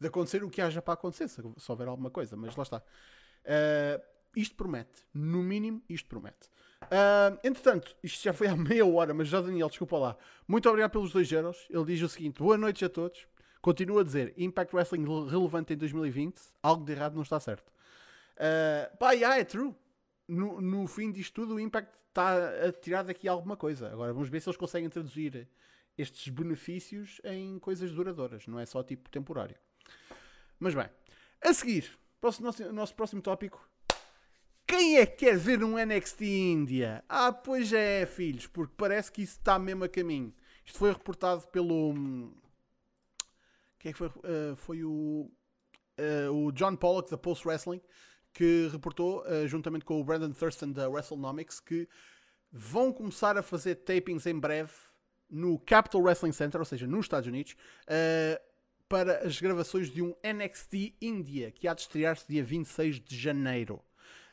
de, acontecer o que haja para acontecer, se, se houver alguma coisa. Mas lá está. isto promete. No mínimo, isto promete. Uh, entretanto, isto já foi há meia hora, mas já Daniel, desculpa lá. Muito obrigado pelos 2 euros. Ele diz o seguinte: Boa noite a todos. Continua a dizer: Impact Wrestling relevante em 2020. Algo de errado não está certo. Uh, pá, yeah, é true. No, no fim disto tudo, o Impact está a tirar daqui alguma coisa. Agora vamos ver se eles conseguem traduzir estes benefícios em coisas duradouras, não é só tipo temporário. Mas bem, a seguir, nosso, nosso, nosso próximo tópico quem é que quer ver um NXT Índia? Ah, pois é, filhos, porque parece que isso está mesmo a caminho. Isto foi reportado pelo. Hum, quem é que foi? Uh, foi o, uh, o John Pollock da Post Wrestling que reportou, uh, juntamente com o Brandon Thurston da WrestleNomics, que vão começar a fazer tapings em breve no Capital Wrestling Center, ou seja, nos Estados Unidos, para as gravações de um NXT India, que há de estrear-se dia 26 de janeiro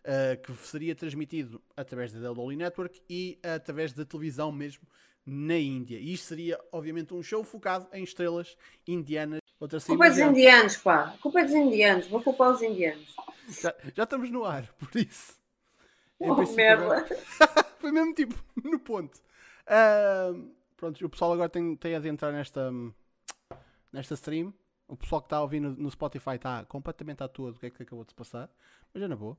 uh, que seria transmitido através da WWE Network e através da televisão mesmo na Índia. E isto seria, obviamente, um show focado em estrelas indianas. Outra culpa é dos indianos, pá. Culpa é dos indianos. Vou culpar os indianos. Já, já estamos no ar, por isso. Oh, merda. Foi mesmo tipo no ponto. Uh, pronto, o pessoal agora tem, tem a adentrar nesta, nesta stream. O pessoal que está ouvindo no Spotify está completamente à toa do que é que acabou de se passar. Mas já não vou.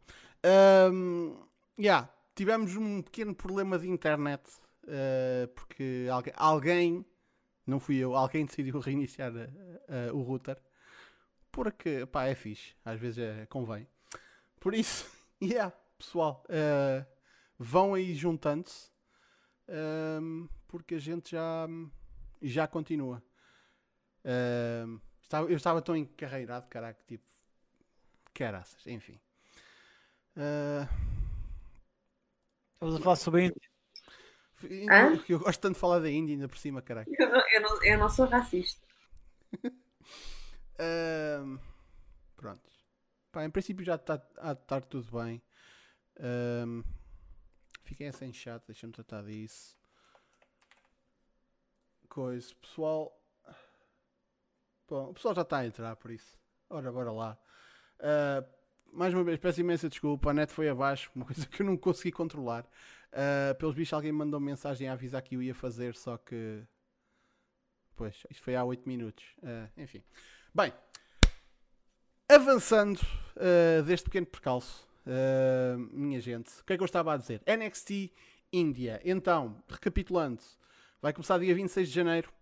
Um, yeah, tivemos um pequeno problema de internet. Uh, porque alguém, alguém, não fui eu, alguém decidiu reiniciar uh, o router. Porque, pá, é fixe. Às vezes é, convém. Por isso, yeah, pessoal, vão aí juntando-se. Um, porque a gente já, já continua. eu estava tão encarreirado, caraca, tipo, caraças, enfim. Uh... Estamos a falar sobre a Índia. Eu, eu, gosto tanto de falar da Índia ainda por cima, caralho. Eu não, eu não, eu não sou racista. uh, pronto. Pá, em princípio já está a estar tudo bem. Um, fiquem sem chat, deixa-me tratar disso. Coisa, pessoal. Bom, o pessoal já está a entrar por isso. Ora, bora lá. Uh, mais uma vez, peço imensa desculpa, a net foi abaixo, uma coisa que eu não consegui controlar. Uh, pelos bichos, alguém me mandou mensagem a avisar que eu ia fazer, só que. Pois, isto foi há 8 minutos. Uh, enfim. Bem, avançando uh, deste pequeno percalço, minha gente, o que é que eu estava a dizer? NXT Índia. Então, recapitulando, vai começar dia 26 de janeiro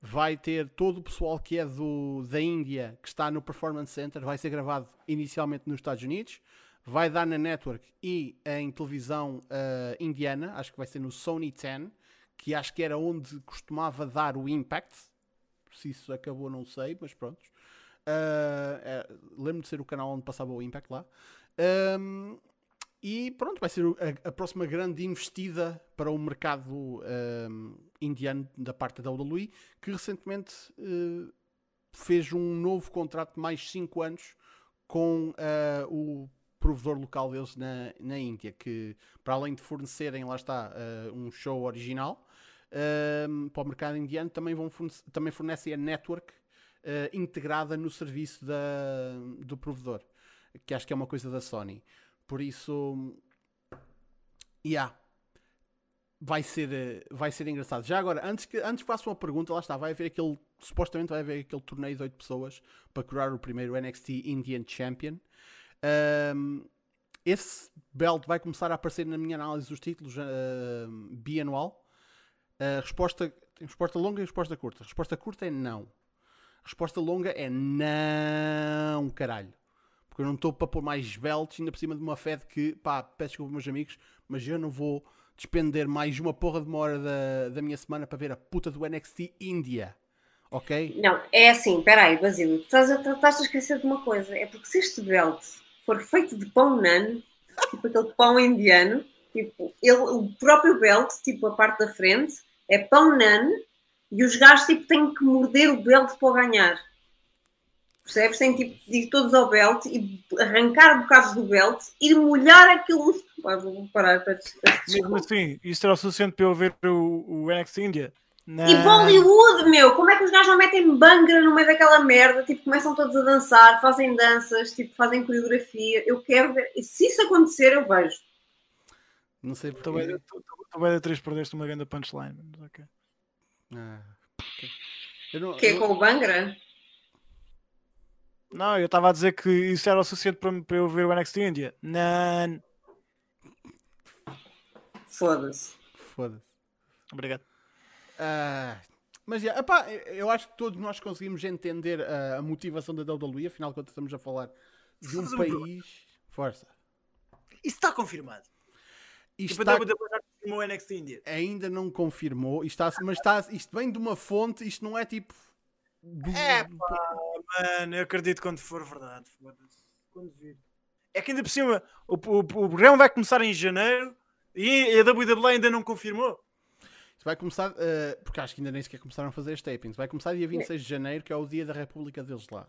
vai ter todo o pessoal que é do, da Índia que está no Performance Center, vai ser gravado inicialmente nos Estados Unidos, vai dar na network e em televisão uh, indiana, acho que vai ser no Sony 10, que acho que era onde costumava dar o Impact. Se isso acabou, não sei, mas pronto. Uh, Lembro de ser o canal onde passava o Impact lá. Um, e pronto, vai ser a, a, próxima grande investida para o mercado um, indiano da parte da WWE, que recentemente uh, fez um novo contrato de mais 5 anos com uh, o provedor local deles na, na Índia, que para além de fornecerem, lá está, uh, um show original para o mercado indiano, também, vão também fornecem a network integrada no serviço da, do provedor, que acho que é uma coisa da Sony. Por isso, yeah. vai ser, eh, vai ser engraçado. Já agora, antes que, antes que uma pergunta, lá está, vai haver aquele, supostamente vai haver aquele torneio de 8 pessoas para curar o primeiro NXT Indian Champion. Um, esse belt vai começar a aparecer na minha análise dos títulos uh, bianual. Uh, resposta, resposta longa e resposta curta. Resposta curta é não. Resposta longa é não, caralho. Porque eu não estou para pôr mais belts ainda por cima de uma Fed que, pá, peço desculpa meus amigos, mas eu não vou despender mais uma porra de uma hora da, da minha semana para ver a puta do NXT India. Ok? Não, é assim, peraí, Basílio, estás a, estás a esquecer de uma coisa. É porque se este belt for feito de pão nan, tipo aquele pão indiano, tipo, ele, o próprio belt, tipo a parte da frente, é pão nan e os gajos tipo, têm que morder o belt para ganhar. Percebes? Têm tipo, de ir todos ao belt e arrancar bocados do belt, ir molhar aquilo. Pá, vou parar para Mesmo assim, isso era o suficiente para eu ver o, o NXT India. Não. E Bollywood, meu, como é que os gajos não metem bangra no meio daquela merda? Tipo, começam todos a dançar, fazem danças, tipo, fazem coreografia. Eu quero ver. E se isso acontecer, eu vejo. Não sei porque. Tu vai dar 3 perdeste uma grande punchline. Mas ok. Okay. não, que é eu... com o bangra? Não, eu estava a dizer que isso era o suficiente para, para eu ver o NXT India. Não. Foda-se. Foda-se. Obrigado. Uh, mas yeah, epá, eu acho que todos nós conseguimos entender a, a motivação da WWE, afinal de contas estamos a falar de um país. Força. Isso está confirmado. Isto está... confirmou o NXT India. Ainda não confirmou, isto está, mas está, isto vem de uma fonte, isto não é tipo. Do... É pá, mano, eu acredito quando for verdade. Quando vir. É que ainda por cima o, o, o programa vai começar em janeiro e a WWE ainda não confirmou. Isso vai começar, uh, porque acho que ainda nem sequer começaram a fazer as tapings. Vai começar dia 26 de janeiro, que é o dia da República deles lá.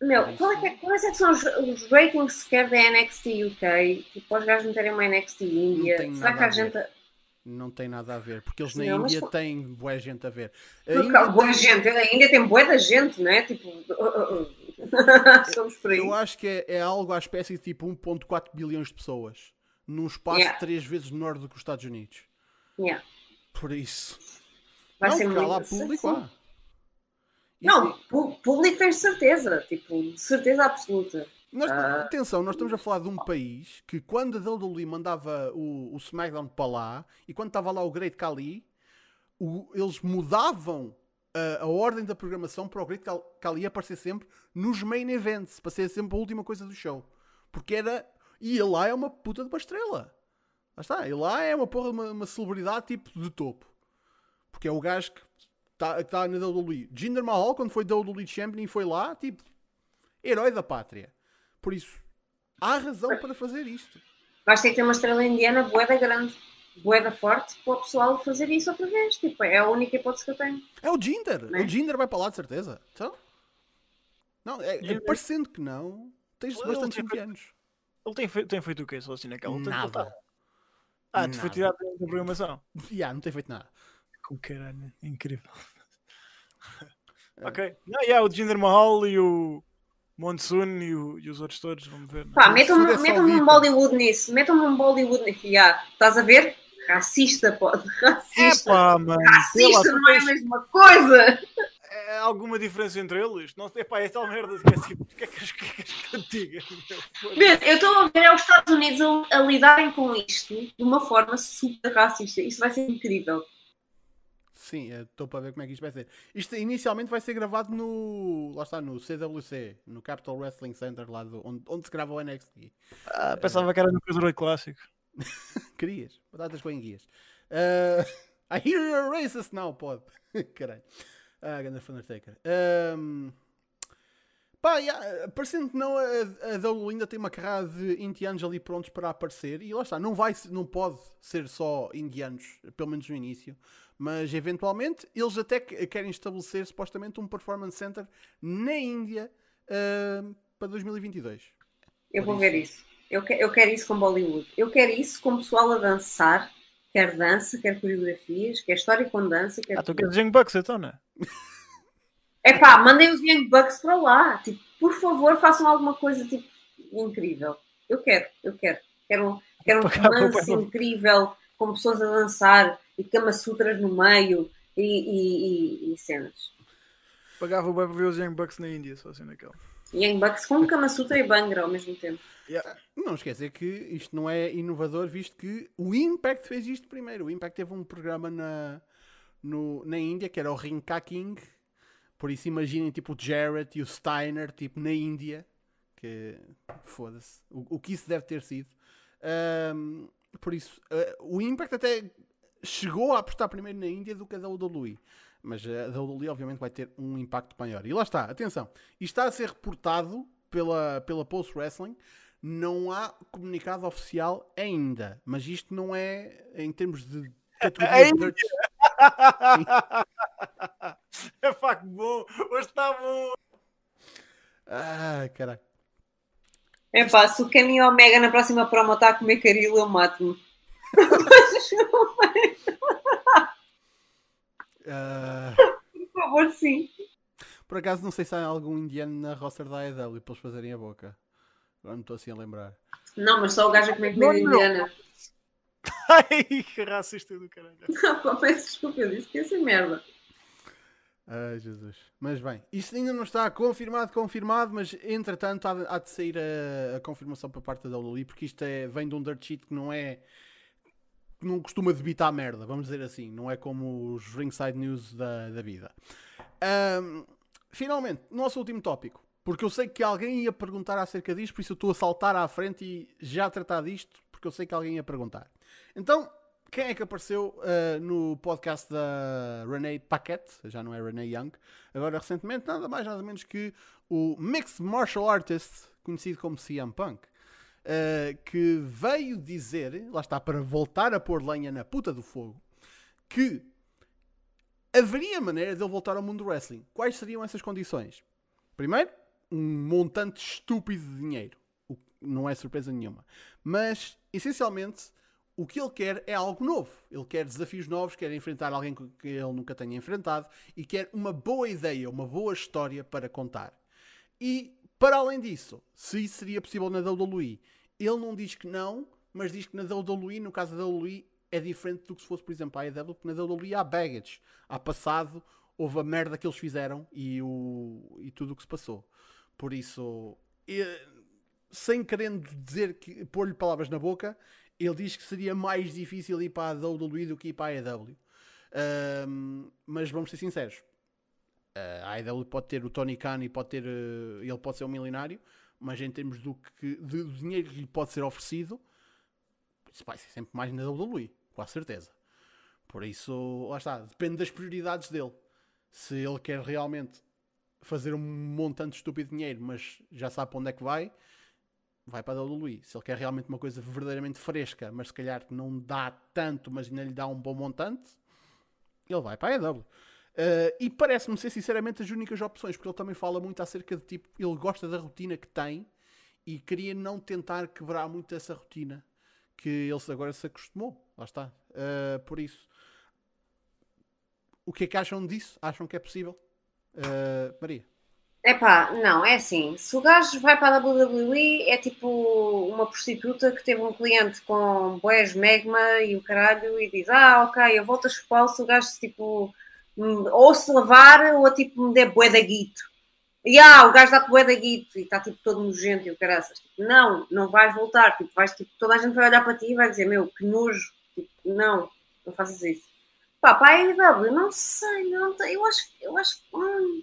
Meu, é qual é que, é, quais é que são os, os ratings sequer da NXT UK? Tipo, os gajos não terem uma NXT Índia? Será que a, a gente. Não tem nada a ver, porque eles na Índia mas... têm boa gente a ver. A boa tem... gente, a Índia tem boa da gente, não é? Tipo. Somos por aí. Eu acho que é, é algo à espécie de tipo 1,4 bilhões de pessoas num espaço yeah. três vezes menor do que os Estados Unidos. Yeah. Por isso. Vai não, ser muito lá público há. Não, público tens certeza, tipo, certeza absoluta. Nós, uh... Atenção, nós estamos a falar de um país que quando a WWE mandava o, o SmackDown para lá e quando estava lá o Great Khali, o, eles mudavam a, a, ordem da programação para o Great Khali aparecer sempre nos main events, para ser sempre a última coisa do show. Porque era. E ele lá é uma puta de uma estrela. Lá está, ele lá é uma porra, uma, uma celebridade tipo de topo. Porque é o gajo que está tá na WWE. Jinder Mahal, quando foi WWE Champion e foi lá, tipo, herói da pátria. Por isso, há razão para fazer isto. Vais ter que ter uma estrela indiana boeda grande, boeda forte, para o pessoal fazer isso outra vez. Tipo, é a única hipótese que eu tenho. É o Jinder. É? O Jinder vai para lá, de certeza. Então, não, é, é parecendo que não. Tens bastantes indianos. Ele tem feito, tem feito o quê? Só assim naquela. Nada. Ah, tu foi tirado da programação? Yeah, não tem feito nada. Com caralho, incrível. ok. Não, yeah, o Jinder Mahal e o Monsoon e, o, e os outros todos, vamos ver. É? Pá, metam-me metam um Bollywood nisso. Metam-me um Bollywood nisso. Yeah. Estás a ver? Racista, pode. Racista. Epá, mano. Racista não é a mesma coisa é alguma diferença entre eles? Não sei, pá, é tal merda que é tipo, o que é que que eu diga? Eu estou a ver os Estados Unidos a, a, lidarem com isto de uma forma super racista. Isto vai ser incrível. Sim, estou para ver como é que isto vai ser. Isto inicialmente vai ser gravado no. Lá está, no CWC, no Capital Wrestling Center, lá do, onde, onde se grava o NXT. Ah, pensava que era no Cruiserweight Clássico. Querias? Batatas com enguias. Uh, I hear you're racist now, pode. Caralho. Ah, grande Undertaker. Um, pá, yeah, parecendo que não, a, a WWE ainda tem uma carrada de indianos ali prontos para aparecer. E lá está, não, vai, não pode ser só indianos, pelo menos no início. Mas eventualmente eles até querem estabelecer supostamente um Performance Center na Índia uh, para 2022. Eu vou ver isso. Eu, que, eu quero isso com Bollywood. Eu quero isso com o pessoal a dançar quer dança, quer coreografias, quer história com dança. Quer ah, tu queres Young Bucks então, não é? É pá, mandem os Young Bucks para lá. Tipo, por favor, façam alguma coisa tipo, incrível. Eu quero, eu quero. Quero, quero um romance incrível com pessoas a dançar e Kama Sutras no meio e, e, e, e cenas. Pagava o para ver os Young Bucks na Índia, só assim naquela. Young Bucks com Kama Sutra e Bangra ao mesmo tempo. Yeah. Não esquecer que isto não é inovador, visto que o Impact fez isto primeiro. O Impact teve um programa na, no, na Índia que era o Rinka King. Por isso imaginem tipo o Jarrett e o Steiner tipo, na Índia. Que foda-se. O, o, que isso deve ter sido. Um, por isso, uh, o Impact até chegou a apostar primeiro na Índia do que a WWE. Mas a WWE obviamente vai ter um impacto maior. E lá está, atenção. Isto está a ser reportado pela, pela Post Wrestling. Não há comunicado oficial ainda. Mas isto não é em termos de categoria de É facto bom. Hoje está bom. Ah, caralho. É pá, se o Caminho Omega na próxima promo está a comer caril, eu mato-me. uh... Por favor, sim. Por acaso não sei se há algum indiano na roster da AEW para eles fazerem a boca. Agora não estou assim a lembrar. Não, mas só o gajo a comer comida indiana. Ai, que racista do caralho. Não, peço desculpa, eu disse que ia ser merda. Ai, Jesus. Mas bem, isto ainda não está confirmado, confirmado, mas entretanto há de, há de sair a, a, confirmação por parte da WWE, porque isto é, vem de um dirt sheet que não é. Não costuma debitar merda, vamos dizer assim. Não é como os Ringside News da, da vida. Um, finalmente, nosso último tópico. Porque eu sei que alguém ia perguntar acerca disto, por isso eu estou a saltar à frente e já tratar disto, porque eu sei que alguém ia perguntar. Então, quem é que apareceu uh, no podcast da Renee Paquette, já não é Renee Young, agora recentemente, nada mais nada menos que o Mixed Martial Artist, conhecido como CM Punk, uh, que veio dizer, lá está, para voltar a pôr lenha na puta do fogo, que haveria maneira de ele voltar ao mundo do wrestling. Quais seriam essas condições? Primeiro, um montante estúpido de dinheiro. Não é surpresa nenhuma. Mas, essencialmente, o que ele quer é algo novo. Ele quer desafios novos, quer enfrentar alguém que ele nunca tenha enfrentado e quer uma boa ideia, uma boa história para contar. E, para além disso, se isso seria possível na WWE, ele não diz que não, mas diz que na WWE, no caso da WWE, é diferente do que se fosse, por exemplo, a AEW, porque na WWE há baggage, há passado, houve a merda que eles fizeram e, o, e tudo o que se passou. Por isso, sem querendo dizer que pôr-lhe palavras na boca, ele diz que seria mais difícil ir para a WWE do que ir para a AEW. Um, mas vamos ser sinceros. Uh, a AEW pode ter o Tony Khan e pode ter. Uh, ele pode ser um milionário, mas em termos do, que, de, do dinheiro que lhe pode ser oferecido, isso vai ser sempre mais na WWE, com a certeza. Por isso, lá está, depende das prioridades dele. Se ele quer realmente fazer um montante estúpido de dinheiro, mas já sabe para onde é que vai, vai para a WWE. Se ele quer realmente uma coisa verdadeiramente fresca, mas se calhar não dá tanto, mas ainda lhe dá um bom montante, ele vai para a EW. Uh, e parece-me ser sinceramente as únicas opções, porque ele também fala muito acerca de tipo, ele gosta da rotina que tem e queria não tentar quebrar muito essa rotina que ele agora se acostumou. Lá está. Uh, por isso, o que é que acham disso? Acham que é possível? Uh, Maria. Epá, não, é assim, se o gajo vai para a WWE é tipo uma prostituta que teve um cliente com boés megma e o caralho e diz, ah, ok, eu volto a chupar se o gajo tipo ou se lavar ou tipo me der bué da guito. E ah, o gajo dá-te bué da guito e está tipo todo nojento e o caraças. Tipo, não, não vais voltar, tipo, vais, tipo, toda a gente vai olhar para ti e vai dizer, meu, que nojo, tipo, não, não faças isso. Pá, para a não sei, não, eu acho, eu acho, hum,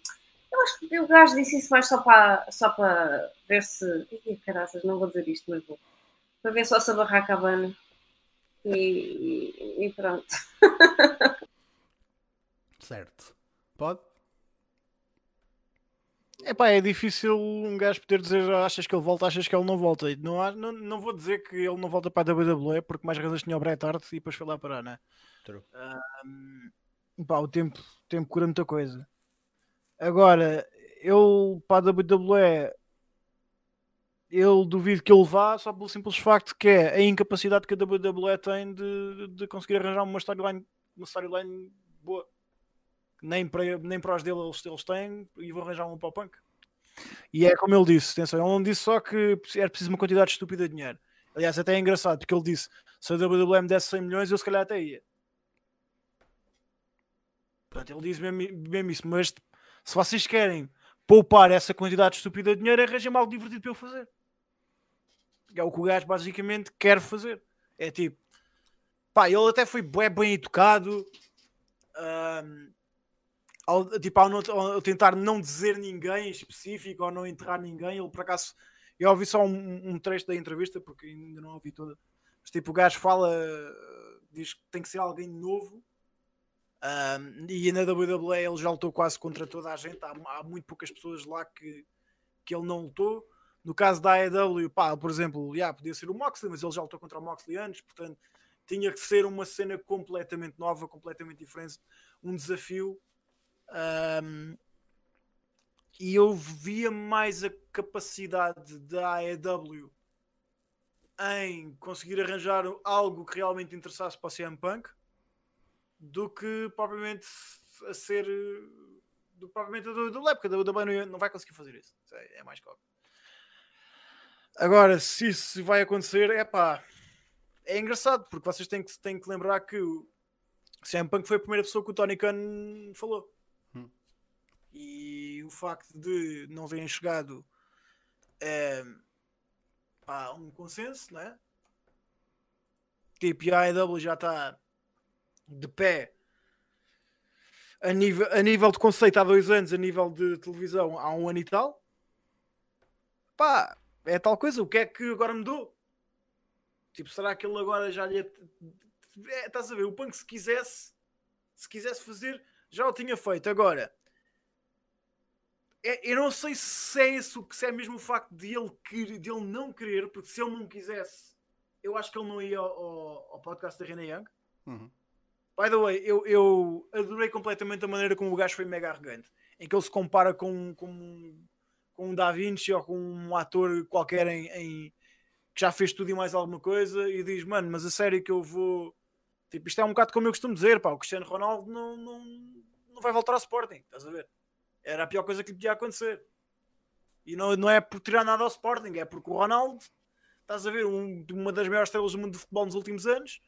eu acho que o gajo disse isso mais só para, só para ver se. Ih, caraças, não vou dizer isto, mas vou. Para ver só se a barraca abana. E, e, e pronto. certo. Pode? Epá, é difícil um gajo poder dizer achas que ele volta, achas que ele não volta. Não, há, não, não vou dizer que ele não volta para a WWE porque mais razões tinha o Bret Hart e depois foi lá parar, né? True. Um, pá, o tempo, o tempo cura muita coisa. Agora, eu para a WWE eu duvido que ele vá só pelo simples facto que é a incapacidade que a WWE tem de, de conseguir arranjar uma storyline uma storyline boa nem para, nem para os dele eles, eles têm e vão arranjar um para o Punk e é como ele disse, atenção, ele não disse só que era preciso uma quantidade estúpida de dinheiro aliás até é engraçado porque ele disse Se a WWE me desse 100 milhões, eu se calhar até ia. Portanto, ele diz mesmo, mesmo isso, mas se vocês querem poupar essa quantidade estúpida de dinheiro, arranjem algo divertido para eu fazer. É o que o gajo basicamente quer fazer. É tipo, pá, ele até foi bem, bem educado. Um, ao, tipo, ao, ao, tentar não dizer ninguém específico ou não enterrar ninguém, ele por acaso eu ouvi só um, um trecho da entrevista porque ainda não ouvi toda. Mas tipo, o gajo fala, diz que tem que ser alguém novo. Um, e na WWE ele já lutou quase contra toda a gente. Há, há muito poucas pessoas lá que, que ele não lutou. No caso da AEW, pá, por exemplo, yeah, podia ser o Moxley, mas ele já lutou contra o Moxley antes, portanto tinha que ser uma cena completamente nova, completamente diferente, um desafio. Um, e eu via mais a capacidade da AEW em conseguir arranjar algo que realmente interessasse para o CM Punk do que propriamente a ser do, propriamente do, do Lep, porque WWE não vai conseguir fazer isso. É, é mais óbvio. Agora, se isso vai acontecer, é pá, é engraçado, porque vocês têm que, têm que lembrar que o CM Punk foi a primeira pessoa que o Tony Khan falou. E o facto de não terem chegado a um consenso, né? Tipo, a AEW já está de pé a nível, a nível de conceito há dois anos, a nível de televisão há um ano e tal. Pá, é tal coisa. O que é que agora mudou? Tipo, será que ele agora já lhe. É, estás a ver? O Punk, se quisesse, se quisesse fazer, já o tinha feito. Agora, é, eu não sei se é isso, se é mesmo o facto de ele, de ele não querer, porque se ele não quisesse, eu acho que ele não ia ao, ao, ao podcast da Reina Young. Uhum. By the way, eu, eu adorei completamente a maneira como o gajo foi mega arrogante, em que ele se compara com, com com um Da Vinci ou com um ator qualquer em, em, que já fez tudo e mais alguma coisa e diz, mano, mas a sério que eu vou. Tipo, isto é um bocado como eu costumo dizer, pá, o Cristiano Ronaldo não, não, não vai voltar ao Sporting, estás a ver? Era a pior coisa que lhe podia acontecer. E não, não é por tirar nada ao Sporting, é porque o Ronaldo, estás a ver, um, uma das maiores estrelas do mundo de futebol nos últimos anos,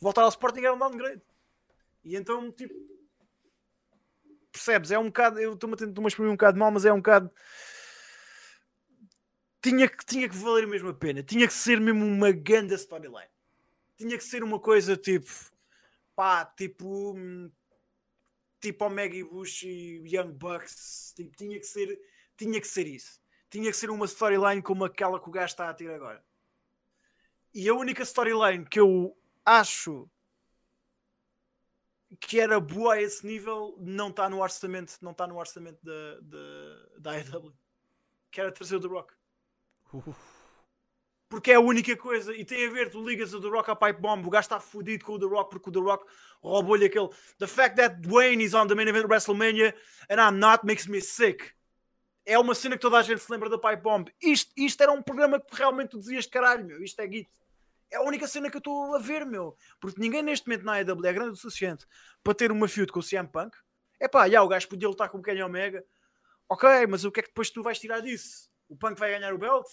voltar ao Sporting era um downgrade. E então, tipo, percebes? É um bocado, eu estou-me a tentar exprimir um bocado mal, mas é um bocado tinha que, tinha que valer mesmo a pena. Tinha que ser mesmo uma grande storyline. Tinha que ser uma coisa tipo, pá, tipo, tipo Omega e Bush e Young Bucks. Tipo, tinha que ser, tinha que ser isso. Tinha que ser uma storyline como aquela que o gajo está a ter agora. E a única storyline que eu acho que era boa a esse nível não está no orçamento, não está no orçamento da, da, da. Que era trazer o The Rock. Porque é a única coisa, e tem a ver, tu ligas o The Rock a Pipe Bomb, o gajo está fodido com o The Rock porque o The Rock roubou-lhe aquele. The fact that Dwayne is on the main event of WrestleMania and I'm not makes me sick. É uma cena que toda a gente se lembra da Pipe Bomb. Isto, isto era um programa que realmente tu dizias caralho, meu. Isto é git. É a única cena que eu estou a ver, meu. Porque ninguém neste momento na AEW é grande o suficiente para ter uma feud com o CM Punk. É pá, já, o gajo podia lutar com o Kenny Omega. Ok, mas o que é que depois tu vais tirar disso? O Punk vai ganhar o belt?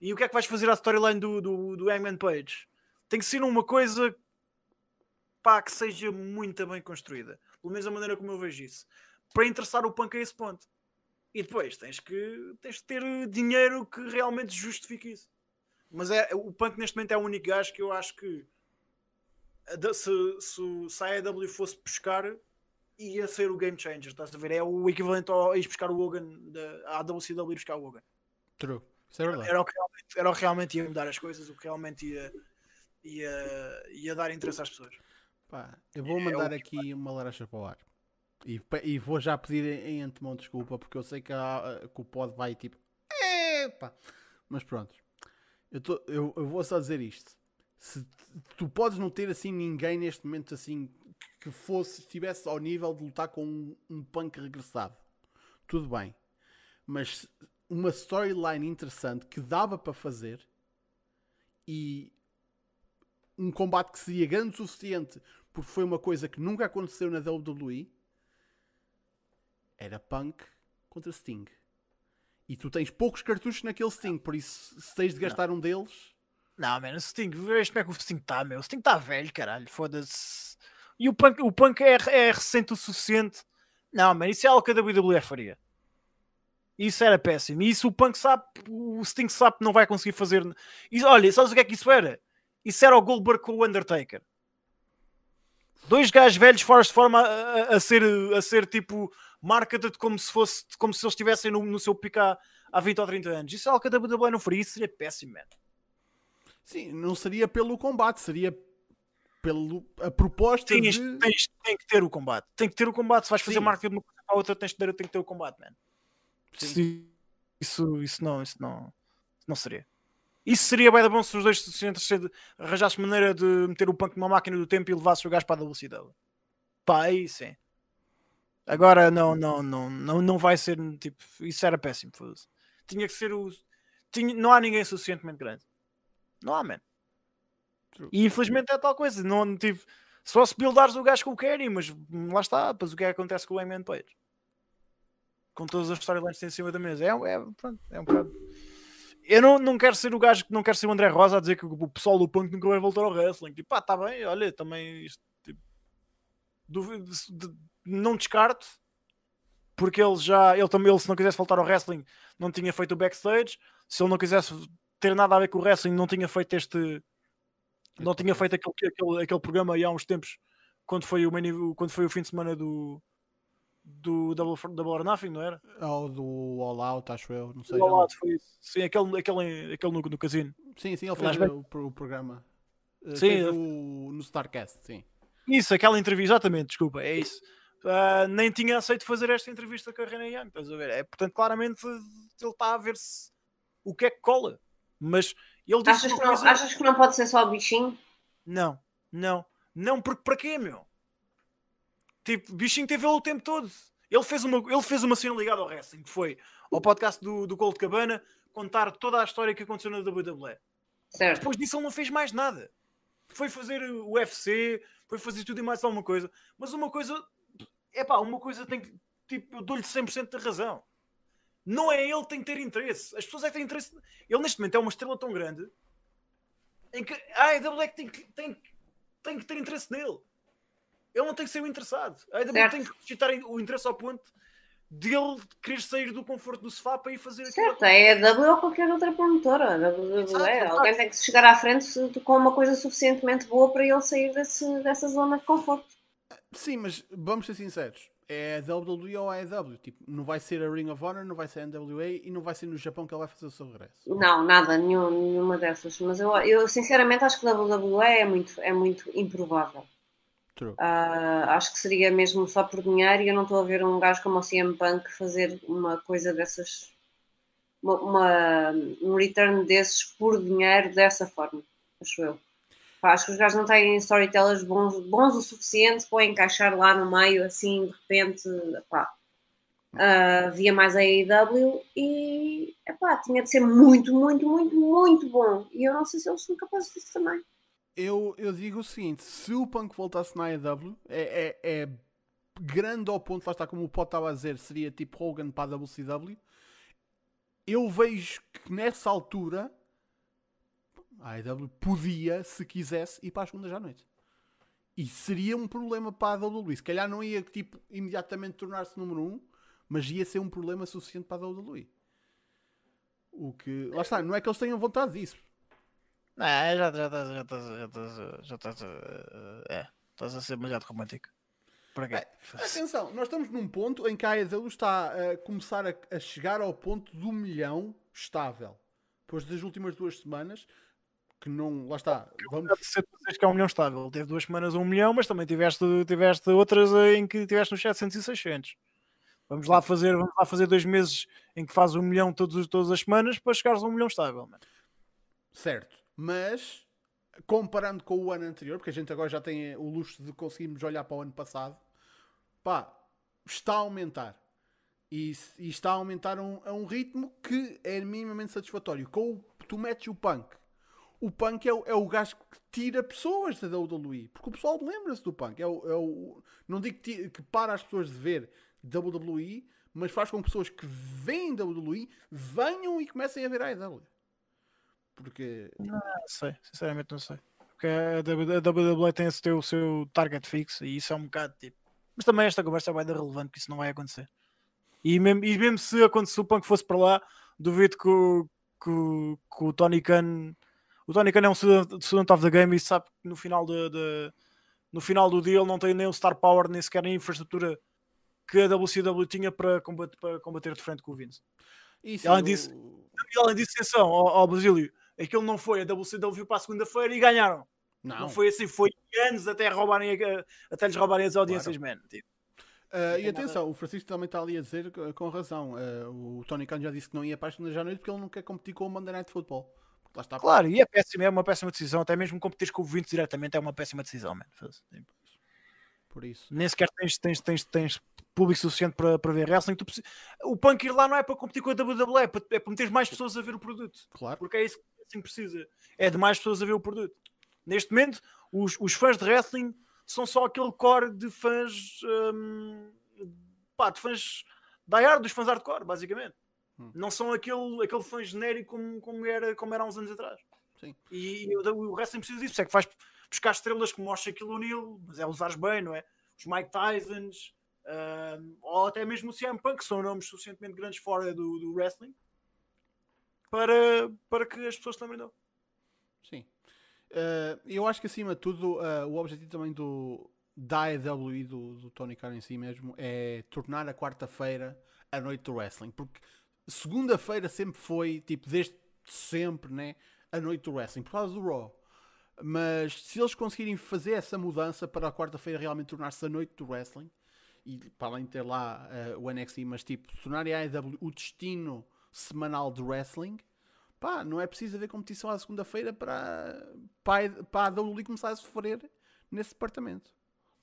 E o que é que vais fazer à storyline do, do, do Hangman Page? Tem que ser uma coisa pá, que seja muito bem construída. Pelo menos a maneira como eu vejo isso. Para interessar o Punk a esse ponto. E depois tens que, tens que ter dinheiro que realmente justifique isso. Mas é, o Punk neste momento é o único gajo que eu acho que se, se, se a AEW fosse buscar ia ser o game changer, estás a ver? É o equivalente a ir buscar o Hogan, da, a WCW buscar o Hogan. True. Isso é verdade. Era o que realmente, era o que realmente ia mudar as coisas, o que realmente ia, ia, ia dar interesse às pessoas. Pá, eu vou é mandar é aqui uma laranja para o ar. E, e vou já pedir em antemão desculpa, porque eu sei que, a, que o pod vai tipo. Epa! Mas pronto. Eu, tô, eu, eu vou só dizer isto. Se tu podes não ter assim ninguém neste momento assim que fosse, estivesse ao nível de lutar com um, um punk regressado. Tudo bem. Mas uma storyline interessante que dava para fazer e um combate que seria grande o suficiente porque foi uma coisa que nunca aconteceu na WWE era Punk contra Sting. E tu tens poucos cartuchos naquele Sting, por isso se tens de gastar não. um deles. Não, mano, o Sting, veja como é que o Sting está, meu. O Sting está velho, caralho, foda-se. E o Punk, o Punk é, é recente o suficiente. Não, mano, isso é algo que a WWE faria. Isso era péssimo. E isso o Punk sabe, o Sting sabe não vai conseguir fazer. E, olha, sabes o que é que isso era? Isso era o Goldberg com o Undertaker. Dois gajos velhos fora de forma a, a, a, ser, a ser tipo marketed como se fosse como se eles estivessem no, no seu pica há 20 ou 30 anos. Isso é algo que a WWE não faria, isso seria péssimo, man. Sim, não seria pelo combate, seria pelo a proposta Sim, de... tens, tem que ter o combate. Tem que ter o combate. Se vais fazer marketing de uma coisa para a outra, tens de ter, tem que ter o combate, man. Sim. Isso, isso não, isso não, não seria. Isso seria bem bom se os dois se arranjassem maneira de meter o punk numa máquina do tempo e levasse o gajo para a velocidade. Pá, aí sim. Agora não, não, não, não, não vai ser tipo. Isso era péssimo. Tinha que ser o. Tinha, não há ninguém suficientemente grande. Não há, man. E infelizmente é tal coisa. Não. Tipo, só se buildares o gajo que o querem, mas lá está. Depois o que é que acontece com o Hangman Page? Com todas as storylines que tem em cima da mesa. É, é, pronto, é um bocado. Eu não, não quero ser o gajo que não quero ser o André Rosa a dizer que o pessoal do punk nunca vai voltar ao wrestling. Tipo, pá, tá bem, olha, também isto, tipo, duvido, de, não descarto, porque ele já, ele também, ele, se não quisesse voltar ao wrestling, não tinha feito o backstage. Se ele não quisesse ter nada a ver com o wrestling, não tinha feito este, não tinha feito aquele, aquele, aquele programa aí há uns tempos, quando foi o, quando foi o fim de semana do, do Double, Double or Nothing, não era? Ou do All Out, acho eu, não sei. All Out foi isso. Sim, aquele, aquele, aquele no, no casino. Sim, sim, ele fez o, o, programa. Eh, sim, fez o, no Starcast, sim. Isso, aquela entrevista, exatamente, desculpa, é isso. Uh, nem tinha aceito fazer esta entrevista com a Reina Young, estás a ver? É, portanto, claramente ele está a ver se o que é que cola. Mas ele disse achas, que não, coisa... achas que não pode ser só o bichinho? Não, não, não, porque para quê, meu? Tipo, bichinho teve ele o tempo todo. Ele fez uma, ele fez uma cena ligada ao wrestling, que foi ao podcast do, do Cold Cabana contar toda a história que aconteceu na WWE. Certo. Depois disso ele não fez mais nada. Foi fazer o UFC, foi fazer tudo e mais alguma coisa. Mas uma coisa, é pá, uma coisa tem que, tipo, eu dou-lhe 100% de razão. Não é ele que tem que ter interesse. As pessoas é que têm interesse. Ele neste momento é uma estrela tão grande em que a AEW é que tem, tem, tem que ter interesse nele. Ele não tem que ser o interessado. A AEW tem que suscitar o interesse ao ponto de ele querer sair do conforto do sofá para ir fazer aquilo. Certo, é a AEW ou qualquer outra promotora. A WWE, é. alguém tem que chegar à frente com uma coisa suficientemente boa para ele sair desse, dessa zona de conforto. Sim, mas vamos ser sinceros. É a WWE ou a AEW? Tipo, não vai ser a Ring of Honor, não vai ser a NWA e não vai ser no Japão que ele vai fazer o seu regresso. Não, nada, nenhum, nenhuma dessas. Mas eu, eu sinceramente acho que a WWE é muito, é muito improvável. Uh, acho que seria mesmo só por dinheiro e eu não estou a ver um gajo como o CM Punk fazer uma coisa dessas, uma, uma, um return desses por dinheiro dessa forma, acho eu. Pá, acho que os gajos não têm storytellers bons, bons o suficiente para encaixar lá no meio, assim, de repente, pá. Uh, via mais a AEW e epá, tinha de ser muito, muito, muito, muito bom. E eu não sei se eles são capazes disso também eu, eu digo o seguinte: se o Punk voltasse na AEW, é, é, é grande ao ponto, lá está como o Pot estava a dizer, seria tipo Hogan para a WCW. Eu vejo que nessa altura a AEW podia, se quisesse, ir para as segundas à noite. E seria um problema para a WWE. Se calhar não ia tipo, imediatamente tornar-se número 1, um, mas ia ser um problema suficiente para a WWE. O que. Lá está, não é que eles tenham vontade disso. É, já estás. Já estás. Já estás. Já estás. É, estás a ser demasiado romântico. Para quê? É, atenção, nós estamos num ponto em que a AEW está a começar a, a, chegar ao ponto do milhão estável. Depois das últimas duas semanas, que não. Lá está. Vamos... que é um milhão estável. Teve duas semanas um milhão, mas também tiveste, tiveste outras em que tiveste nos 700 e 600. Vamos lá fazer, vamos lá fazer dois meses em que faz um milhão todos, todas as semanas para chegares a um milhão estável. Mano. Certo mas comparando com o ano anterior, porque a gente agora já tem o luxo de conseguirmos olhar para o ano passado, pá, está a aumentar. E, e está a aumentar um, a um ritmo que é minimamente satisfatório. Com o, tu metes o punk. O punk é o, é o gajo que tira pessoas da WWE. Porque o pessoal lembra-se do punk. É o, é o, não digo que, que para as pessoas de ver WWE, mas faz com que pessoas que veem WWE venham e comecem a ver a AEW. Porque. Não sei, sinceramente não sei. Porque a WWE tem o seu target fixo e isso é um bocado tipo. Mas também esta conversa vai dar relevante que isso não vai acontecer. E mesmo, e mesmo se acontecesse o Punk fosse para lá, duvido que o, que, que o Tony Khan. O Tony Khan é um student of the game e sabe que no final, de, de, no final do dia ele não tem nem o star power, nem sequer a infraestrutura que a WCW tinha para combater, para combater de frente com o Vince. Isso, além disso, além disso, atenção ao, ao Basílio, aquilo não foi a WCW para a segunda-feira e ganharam. Não. não foi assim, foi anos até, roubarem, até lhes roubarem as audiências, claro. man. Tipo. Uh, e atenção, nada... o Francisco também está ali a dizer com razão. Uh, o Tony Khan já disse que não ia para as segundas à noite porque ele não quer competir com o Monday Night Football. Lá está claro, e é péssimo, é uma péssima decisão. Até mesmo competir com o Vince diretamente é uma péssima decisão, man. Por isso. Nem sequer tens, tens, tens, tens público suficiente para, para ver wrestling. Tu, o punk ir lá não é para competir com a WWE, é para, é para meter mais pessoas a ver o produto. Claro. Porque é isso que assim precisa. É de mais pessoas a ver o produto. Neste momento, os, os fãs de wrestling são só aquele core de fãs. Hum, pá, de fãs da hard, dos fãs hardcore, basicamente. Hum. Não são aquele, aquele fã genérico como, como, era, como era há uns anos atrás. Sim. E, e o, o wrestling precisa disso. É que faz buscar estrelas como o Shaquille O'Neal, mas é usares bem, não é? Os Mike Tysons, uh, ou até mesmo o CM Punk, que são nomes suficientemente grandes fora do, do wrestling para, para que as pessoas lembrem dele. Sim. Uh, eu acho que acima de tudo uh, o objetivo também do da do, do Tony Khan em si mesmo é tornar a quarta-feira a noite do wrestling, porque segunda-feira sempre foi, tipo, desde sempre, né, a noite do wrestling, por causa do Raw. Mas se eles conseguirem fazer essa mudança para a quarta-feira realmente tornar-se a noite do wrestling, e para além de ter lá uh, o NXT, mas tipo, tornarem a AEW o destino semanal de wrestling, pá, não é preciso haver competição à segunda-feira para, para, para a WWE começar a sofrer nesse departamento.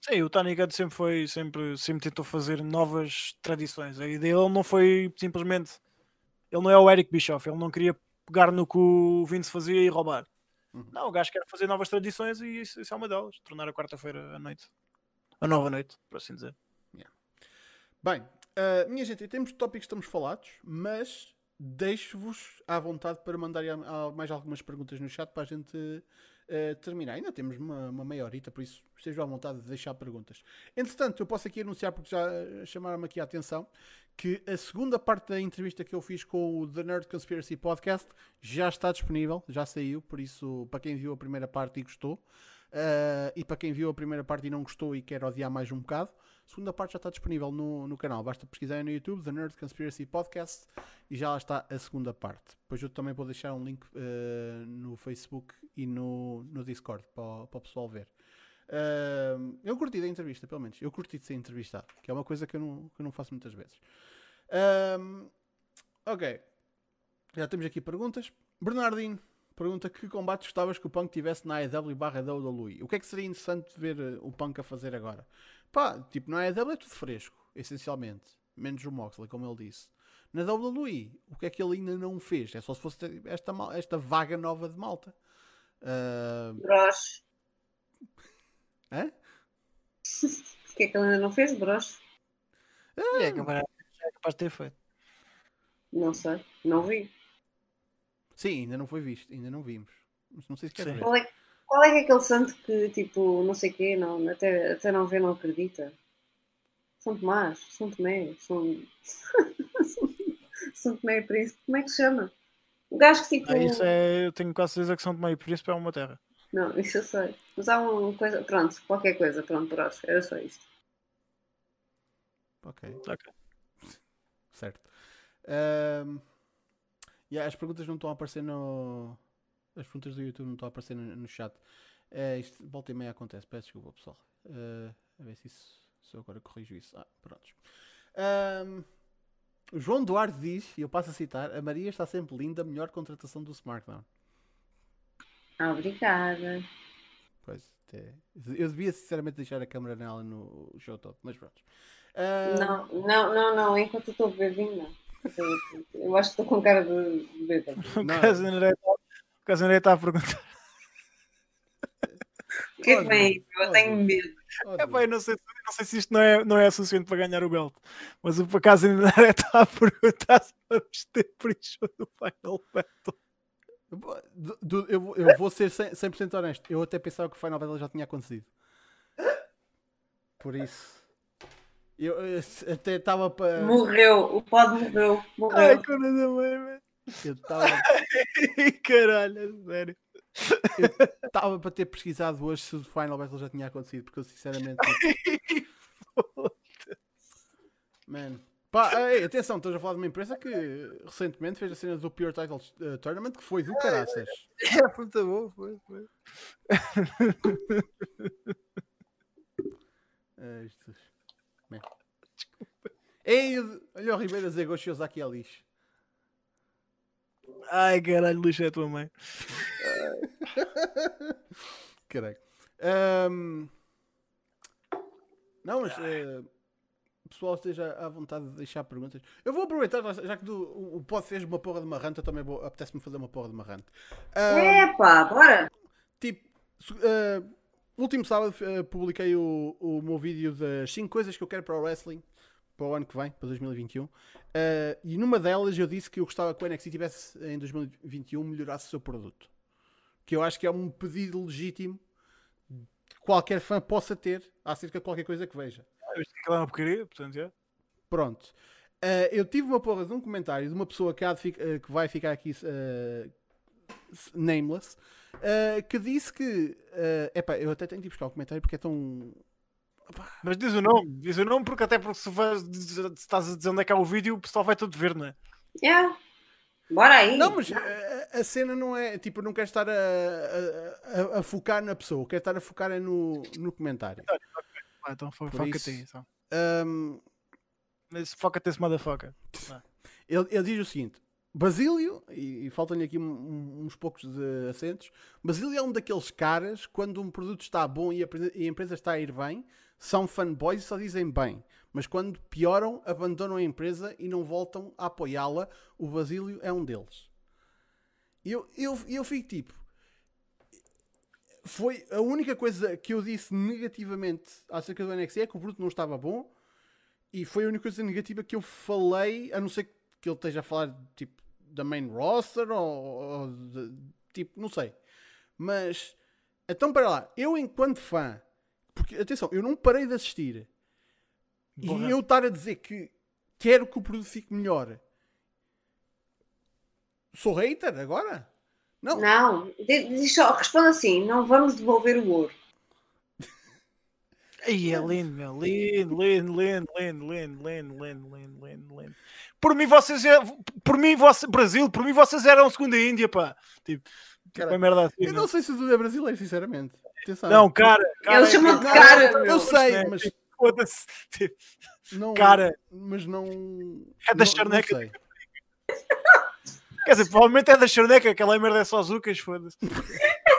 Sim, o Tony Khan sempre foi, sempre, sempre tentou fazer novas tradições. A ideia dele não foi simplesmente. Ele não é o Eric Bischoff, ele não queria pegar no que o Vince fazia e roubar. Uhum. Não, o gajo quer fazer novas tradições e isso, isso é uma delas. Tornar a quarta-feira à noite. A nova noite, por assim dizer. Bem, uh, minha gente, temos tópicos que estamos falados, mas deixo-vos à vontade para mandar mais algumas perguntas no chat para a gente uh, terminar. Ainda temos uma, uma meia horita, por isso estejam à vontade de deixar perguntas. Entretanto, eu posso aqui anunciar, porque já chamaram-me aqui a atenção, que a segunda parte da entrevista que eu fiz com o The Nerd Conspiracy Podcast já está disponível, já saiu, por isso, para quem viu a primeira parte e gostou, uh, e para quem viu a primeira parte e não gostou e quer odiar mais um bocado, a segunda parte já está disponível no, no canal. Basta pesquisar no YouTube, The Nerd Conspiracy Podcast, e já lá está a segunda parte. Depois eu também vou deixar um link uh, no Facebook e no, no Discord para, para o pessoal ver. Uh, eu curti da entrevista, pelo menos. Eu curti de ser entrevistado, que é uma coisa que eu não, que eu não faço muitas vezes. Um, ok. Já temos aqui perguntas. Bernardino pergunta que combates gostavas que o Punk tivesse na AEW barra WWE. O que é que seria interessante ver eh, o Punk a fazer agora? Pá, tipo, na AEW é tudo fresco, essencialmente. Menos o Moxley, como ele disse. Na WWE, o que é que ele ainda não fez? É só se fosse esta, esta vaga nova de malta. Uh... Bros. Hã? O que é que ele ainda não fez, Bros? Ah, é, é capaz de ter feito. Não sei, não vi. Sim, ainda não foi visto, ainda não vimos. Mas não sei se quer ver. Qual é, qual é, aquele santo que, tipo, não sei o quê, não, até, até não vê, não acredita? São Tomás, São Tomé, São. São Tomé e Príncipe, como é que se chama? O gajo que tipo. Ah, isso é, eu tenho quase certeza que São Tomé e Príncipe é uma terra. Não, isso eu sei. Mas há uma coisa. Pronto, qualquer coisa, pronto, próximo. Era só isto. Ok. Ok. Certo. Um, yeah, as perguntas não estão a aparecer no. As perguntas do YouTube não estão a aparecer no, no chat. Uh, isto volta e meia acontece. Peço desculpa, pessoal. Uh, a ver se isso. Se eu agora corrijo isso. Ah, pronto. Um, o João Duarte diz, e eu passo a citar: A Maria está sempre linda, melhor contratação do SmackDown. Obrigada. Pois, até, eu devia sinceramente deixar a câmera nela no show top, mas pronto. Uh... Não, não, não, não, enquanto estou bebendo, Eu acho que estou com cara de bêbado. O Casaneiro está a perguntar. O que é que vem? Eu tenho medo. É, pá, eu não sei, não sei se isto não é, não é suficiente para ganhar o belt, mas o Casaneiro está a perguntar se vamos ter pre-show do Final Battle. Eu, eu, eu vou ser 100%, honesto. Eu até pensava que o Final Battle já tinha acontecido. Por isso. Eu, eu até estava para. Morreu, o pod morreu. morreu. Ai, que da mãe, velho. Eu estava. Caralho, sério. Eu estava para ter pesquisado hoje se o Final Battle já tinha acontecido, porque eu sinceramente. Mano. Pá, ei, atenção, estou a falar de uma empresa que recentemente fez a cena do Pure Title uh, Tournament que foi do caraças. É, foi muito bom, foi. foi. Ai, Ei, olha o Ribeiro a dizer aqui a lixo. Ai, caralho, lixo é a tua mãe. Caralho. Um... Não, mas uh, o pessoal esteja à vontade de deixar perguntas. Eu vou aproveitar, já que do, o Pod fez uma porra de uma ranta, também vou, apetece-me fazer uma porra de uma ranta. Um, Epa, bora! Tipo, uh, último sábado uh, publiquei o, o meu vídeo das 5 coisas que eu quero para o wrestling para o ano que vem, para 2021. Uh, e numa delas eu disse que eu gostava que o NXT tivesse em 2021 melhorasse o seu produto. Que eu acho que é um pedido legítimo que qualquer fã possa ter acerca de qualquer coisa que veja. Eu sei que é uma porcaria, portanto, é. Pronto. Uh, eu tive uma porra de um comentário de uma pessoa que, ficar, uh, que vai ficar aqui nameless que disse que. Uh, epá, eu até tenho de buscar o comentário porque é tão mas diz o nome, diz o nome, porque até porque se, vais, se estás a dizer onde é que é o vídeo, o pessoal vai todo ver, não é? É. Bora aí. Não, mas a, a, cena não é. Tipo, não quero estar a, a, a, focar na pessoa, quero estar a focar é no, no comentário. Ah, então foca-te aí. Então. Um, foca-te esse motherfucker. Ele, ele diz o seguinte: Basílio, e, e faltam-lhe aqui um, uns poucos de acentos, Basílio é um daqueles caras, quando um produto está bom e a, e a empresa está a ir bem, são fanboys e só dizem bem. Mas quando pioram, abandonam a empresa e não voltam a apoiá-la. O Basílio é um deles. Eu, eu, eu fico tipo. Foi a única coisa que eu disse negativamente acerca do NXT é que o produto não estava bom. E foi a única coisa negativa que eu falei, a não ser que ele esteja a falar tipo da main roster ou, ou de, tipo, não sei. Mas então para lá, eu enquanto fã porque, atenção, eu não parei de assistir. E eu estar a dizer que quero que o produto fique melhor. Sou hater agora? Não. Não. Deixa, responda assim: não vamos devolver o ouro. Aí é lindo, meu. Lindo, lindo, lindo, lindo, lindo, lindo, lindo, lindo, lindo, lindo. Por mim, vocês. É, por mim, você, Brasil, por mim, vocês eram segunda Índia, pá. Tipo, Cara, tipo, merda assim, eu não, sei se tudo é brasileiro, sinceramente. Atenção. Não, cara. cara Ele chamou de cara. eu sei, mas. Foda-se. Não, cara. Mas não. É da charneca. Quer dizer, provavelmente é da charneca, aquela merda é só zucas, foda-se.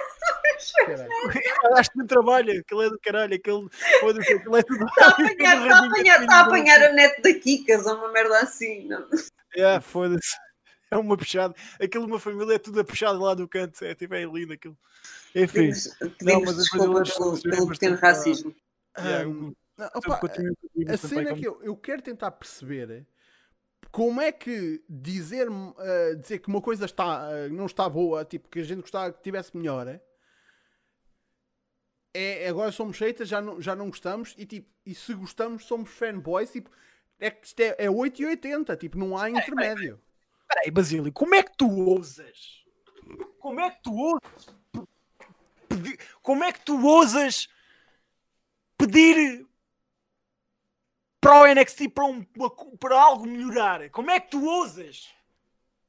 Acho que não trabalha, aquele é do caralho, aquele, foda-se, aquele é tudo. Está a apanhar, está a apanhar, está a apanhar a net da Kikas ou uma merda assim, não? É, foda-se. É uma puxada. Aquilo, uma família é tudo a puxada lá do canto. É, tipo, é lindo aquilo. Enfim. Pedimos, não, desculpa pelo, pelo pequeno racismo. A cena que eu, eu quero tentar perceber é como é que dizer, uh, dizer que uma coisa está, uh, não está boa, tipo, que a gente gostava que tivesse melhor, é, é agora somos haters, já não, já não gostamos, e, tipo, e se gostamos somos fanboys, tipo, é que isto é, é 8 e 80, tipo, não há intermédio. Peraí, Basílio, como é que tu ousas? Como é que tu ousas? Como é que tu ousas pedir para o NXT para, um, para algo melhorar? Como é que tu ousas?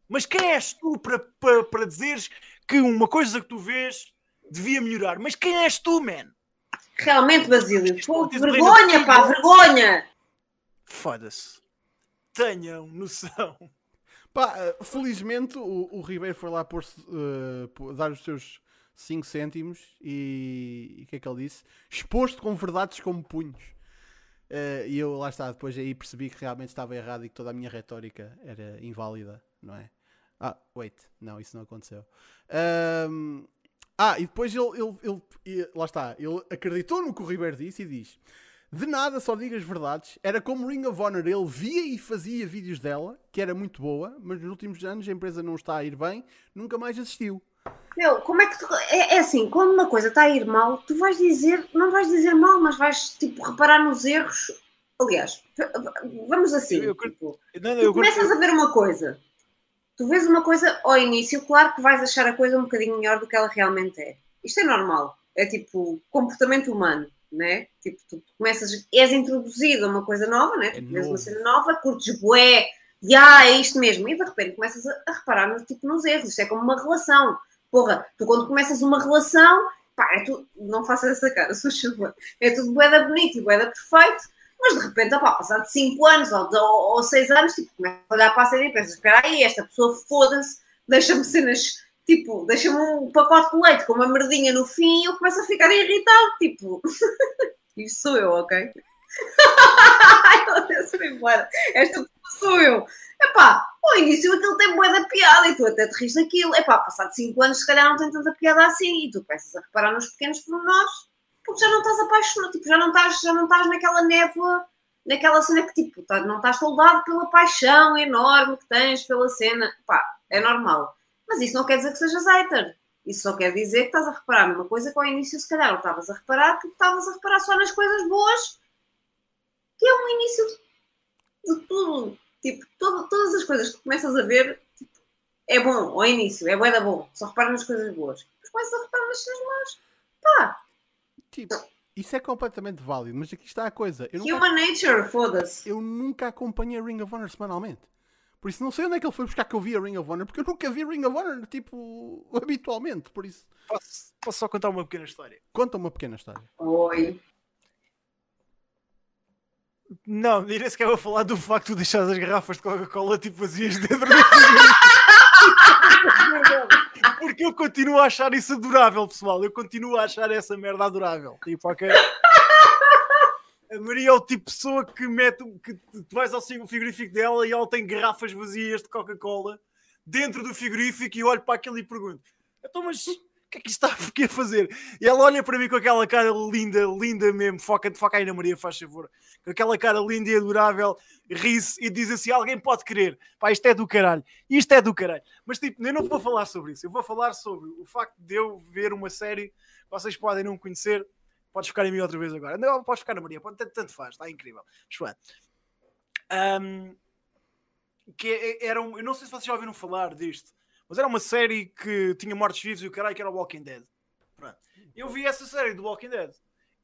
Mas quem és tu para, para, para dizeres que uma coisa que tu vês devia melhorar? Mas quem és tu, man? Realmente, Basílio, vergonha, pá, vergonha! Foda-se. Tenham noção Pá, eh, felizmente o, o Ribeiro foi lá por, uh, dar os seus 5 cêntimos e o que é que ele disse? Exposto com verdades como punhos. Uh, e eu lá está, depois aí percebi que realmente estava errado e que toda a minha retórica era inválida, não é? Ah, wait, não, isso não aconteceu. Um, ah, e depois ele, ele, ele, lá está, ele acreditou no que o Ribeiro disse e diz: De nada, só digo as verdades. Era como Ring of Honor, ele via e fazia vídeos dela, que era muito boa, mas nos últimos anos a empresa não está a ir bem, nunca mais assistiu. Meu, como é que tu, é, é, assim, quando uma coisa está a ir mal, tu vais dizer, não vais dizer mal, mas vais tipo reparar nos erros. Aliás, vamos assim. Eu, eu, tipo, não, não, tu começas a ver uma coisa, tu vês uma coisa ao início, claro que vais achar a coisa um bocadinho melhor do que ela realmente é. Isto é normal, é tipo comportamento humano né? Tipo, tu começas, és introduzido a uma coisa nova, né? Tu é vês uma cena nova, curtes bué, e ah, é isto mesmo, e de repente começas a, a reparar no, tipo, nos erros, isto é como uma relação. Porra, tu quando começas uma relação, pá, é tu, não faças essa cara, sou chuva, é tudo boeda bonito e boeda perfeito, mas de repente, opá, passado 5 anos ou 6 anos, tipo, começas a olhar para a cena e pensas, espera aí, esta pessoa foda-se, deixa-me cenas tipo, deixa-me um pacote de leite com uma merdinha no fim e eu começo a ficar irritado, tipo, isto sou eu, ok? Esta sou eu. Epá, ao início aquilo tem boa da piada e tu até te rires daquilo. Epá, passado 5 anos se calhar não tem tanta piada assim e tu começas a reparar nos pequenos pormenores porque já não estás apaixonado, tipo, já não estás, já não estás naquela névoa, naquela cena que tipo, tá, não estás soldado pela paixão enorme que tens pela cena. Pá, é normal. Mas isso não quer dizer que sejas hater. Isso só quer dizer que estás a reparar numa coisa que ao início, se calhar, não estavas a reparar, porque estavas a reparar só nas coisas boas, que é um início de tudo. Tipo, todo, todas as coisas que começas a ver, tipo, é bom ao início, é bué da bom. Só repara nas coisas boas. Depois começas a reparar nas coisas más. Pá. Tipo, isso é completamente válido, mas aqui está a coisa. Eu Human nunca, nature, foda-se. Eu nunca acompanhei Ring of Honor semanalmente. Por isso não sei onde é que ele foi buscar que eu via Ring of Honor, porque eu nunca vi Ring of Honor, tipo, habitualmente, por isso. Posso, posso só contar uma pequena história? Conta uma pequena história. Oi. Não, nem sequer vou falar do facto de deixar as garrafas de Coca-Cola tipo vazias dentro do Porque eu continuo a achar isso adorável, pessoal. Eu continuo a achar essa merda adorável. Tipo, ok. A Maria é o tipo de pessoa que mete que tu vais ao frigorífico dela e ela tem garrafas vazias de Coca-Cola dentro do frigorífico e olho para aquilo e pergunto: então, mas o que é que isto está a fazer? E ela olha para mim com aquela cara linda, linda mesmo, foca, foca aí na Maria, faz favor, com aquela cara linda e adorável, ri-se e diz assim: alguém pode querer, pá, isto é do caralho, isto é do caralho. Mas tipo, eu não vou falar sobre isso, eu vou falar sobre o facto de eu ver uma série, vocês podem não conhecer, Podes ficar em mim outra vez agora. Não, podes ficar na Maria, pode, tanto, tanto faz, está incrível. Mas, um, que é, era um, eu não sei se vocês já ouviram falar disto, mas era uma série que tinha mortes vivos e o caralho que era o Walking Dead. Pronto. Eu vi essa série do Walking Dead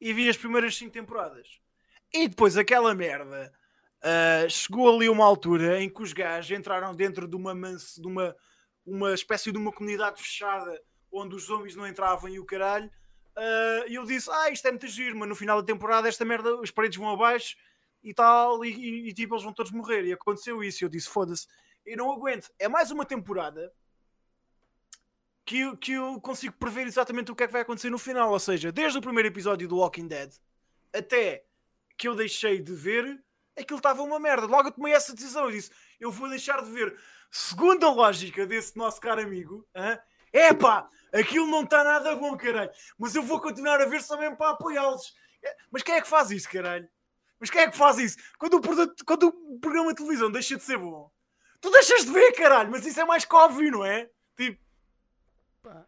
e vi as primeiras 5 temporadas. E depois aquela merda uh, chegou ali uma altura em que os gajos entraram dentro de uma, de uma, uma espécie de uma comunidade fechada onde os zombies não entravam e o caralho e eu disse: Ah, isto é muito giro, mas no final da temporada esta merda, os paredes vão abaixo e tal, e, e, e tipo, eles vão todos morrer. E aconteceu isso. E eu disse: Foda-se, eu não aguento. É mais uma temporada que eu, que eu consigo prever exatamente o que é que vai acontecer no final. Ou seja, desde o primeiro episódio do Walking Dead até que eu deixei de ver, aquilo estava uma merda. Logo eu tomei essa decisão. Eu disse: Eu vou deixar de ver. Segundo a lógica desse nosso caro amigo, é pá aquilo não está nada bom, caralho. Mas eu vou continuar a ver só mesmo para apoiá-los. É, mas quem é que faz isso, caralho? Mas quem é que faz isso? Quando o, produto, quando o programa de televisão deixa de ser bom, tu deixas de ver, caralho. Mas isso é mais que óbvio, não é? Tipo, pá.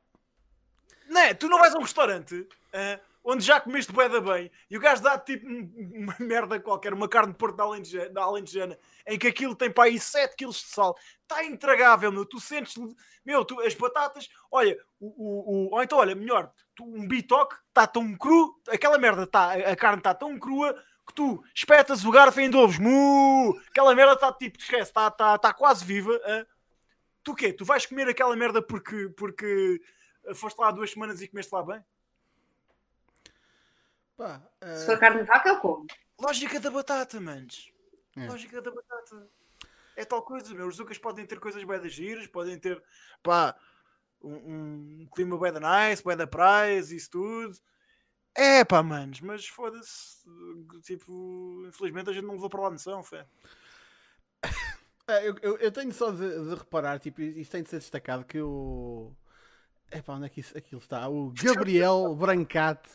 Não é? Tu não vais a um restaurante uh, onde já comeste boeda bem e o gajo dá tipo uma merda qualquer, uma carne de porco da alentejana, em que aquilo tem para aí 7 kg de sal, está intragável, meu. Tu sentes, meu, tu, as batatas, olha, o, o, o, ou então, olha, melhor, tu, um bitoque está tão cru, aquela merda, tá, a carne está tão crua que tu espetas o garfo em ovos, mu, aquela merda está tipo, esquece, está tá, tá quase viva. Tu quê? Tu vais comer aquela merda porque, porque foste lá duas semanas e comeste lá bem? Pá, uh... Se for carne de vaca, eu como. Lógica da batata, manos. É. Lógica da batata. É tal coisa, meu. Os Zucas podem ter coisas bem das giras, podem ter, pá, um, um clima bem da nice, bem da praia, isso tudo. É pá, manos, mas foda-se. Tipo, infelizmente a gente não levou para lá noção, fé. É, eu, eu, eu, tenho só de, de, reparar, tipo, isto tem de ser destacado que o. É pá, onde é que isso, aquilo está? O Gabriel Brancate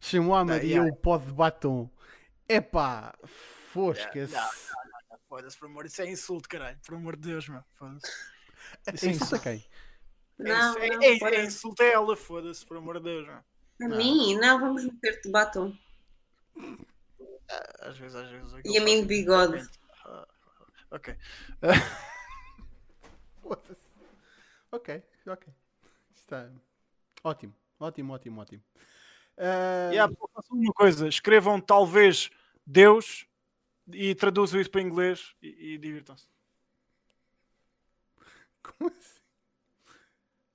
chamou a Maria ah, yeah. o pó de batom. Epá, fosca-se. Foda-se, por amor, isso é insulto, caralho. Por amor de Deus, meu. Foda-se. Isso é insulto a quem? Não, é, não, é, é insulto a ela, foda-se, por amor de Deus, meu. A mim, não, vamos meter-te batom. Ah, Às vezes, às vezes. E a mim de bigode. Ah, Ok. Foda-se. Ok, ok. Está ótimo, ótimo, ótimo, ótimo. Ah, Yeah, pô, façam uma coisa, escrevam talvez Deus e traduzam isso para inglês e, e divirtam-se. Como assim?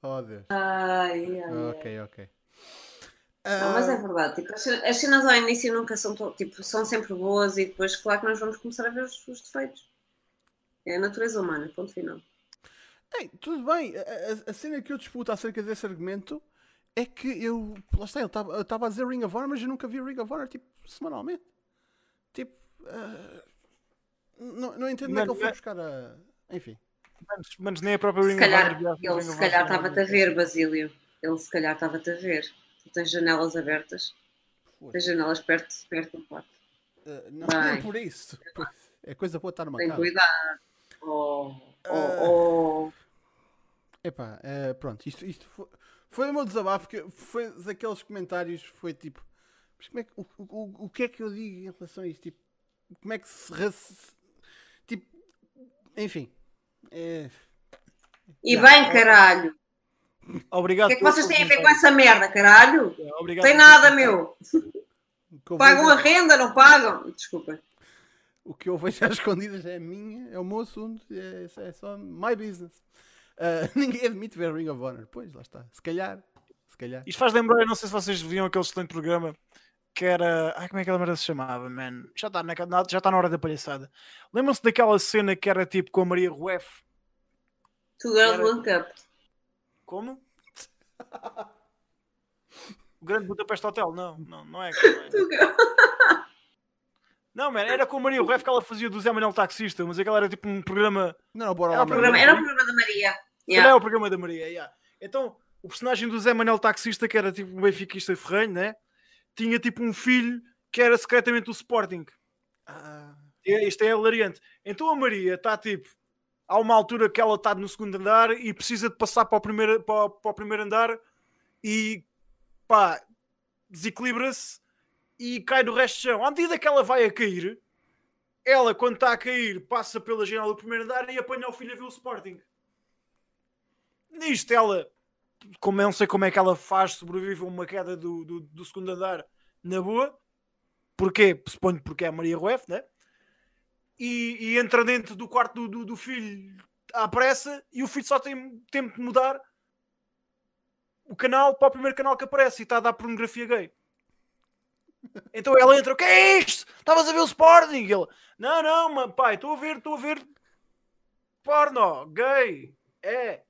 Oh Deus. Ai, ai, ai. Ok, ok. Não, mas é verdade, tipo, as cenas- as cenas ao início nunca são, to- tipo, são sempre boas e depois, claro que nós vamos começar a ver os, os defeitos. É a natureza humana, ponto final. ei, tudo bem. A, a- a cena que eu disputo acerca desse argumento é que eu. Lá está, ele estava a dizer Ring of Honor, mas eu nunca vi Ring of Honor tipo semanalmente. Tipo. ah, não, não entendo como é que ele foi é- buscar a. Enfim. Mas, mas nem a própria Se Ring of calhar, Honor viaja no ele se of calhar Honor, estava-te a ver, Basílio. Ele se calhar estava-te a ver. Tu tens janelas abertas, tens janelas perto, perto do quarto. Ah, não, Bem. nem por isso. É coisa boa estar numa Tem casa. cuidado. Oh, Ah. oh, oh. Epá, eh, pronto, isto, isto foi, foi o meu desabafo, que foi daqueles comentários, foi tipo, mas como é que, o, o, o que é que eu digo em relação a isto? Tipo, como é que se, tipo, enfim, é, E Já. bem, caralho. O Obrigado. que é que vocês têm a ver com essa merda, caralho? Obrigado Tem nada, meu. o, Pagam a renda, não pagam? Desculpa. o que eu vejo às escondidas é minha, é o meu assunto, é, é só my business. Ah, ninguém admite ver Ring of Honor, pois, lá está, se calhar, se calhar. Isto faz lembrar, não sei se vocês viam aquele excelente programa que era. Ai, como é que aquela merda se chamava, man? Já está na, na- já está na hora da palhaçada. Lembram-se daquela cena que era tipo com a Maria Rueff? Two girls, Era- one cup. Como? O Grande Budapeste Hotel? Não, não, não é. não é. Two girls. Não, man, era com a Maria Rueff que ela fazia do Zé Manuel Taxista, mas aquele era tipo um programa. Não, bora Maria. Programa- Era o programa da Maria. Também Yeah. é o programa da Maria, yeah. Então, o personagem do Zé Manuel Taxista, que era tipo um benfiquista ferrenho, né? Tinha tipo um filho que era secretamente do Sporting. Ah, É, Isto é hilariante. Então a Maria está tipo. Há uma altura que ela está no segundo andar e precisa de passar para o primeiro, para, para o primeiro andar e pá, desequilibra-se e cai do resto do chão. À medida que ela vai a cair, ela, quando está a cair, passa pela janela do primeiro andar e apanha o filho a ver o Sporting. Nisto, ela, como eu não sei como é que ela faz, sobrevive a uma queda do, do, do segundo andar na boa. Porquê? Suponho porque é a Maria Rueff, né? E, e entra dentro do quarto do, do, do filho à pressa e o filho só tem tempo de mudar o canal para o primeiro canal que aparece e está a dar pornografia gay. Então ela entra, o que é isto? Estavas a ver o Sporting? E ele, não, não, mano, pai, estou a ver, estou a ver porno, gay, é.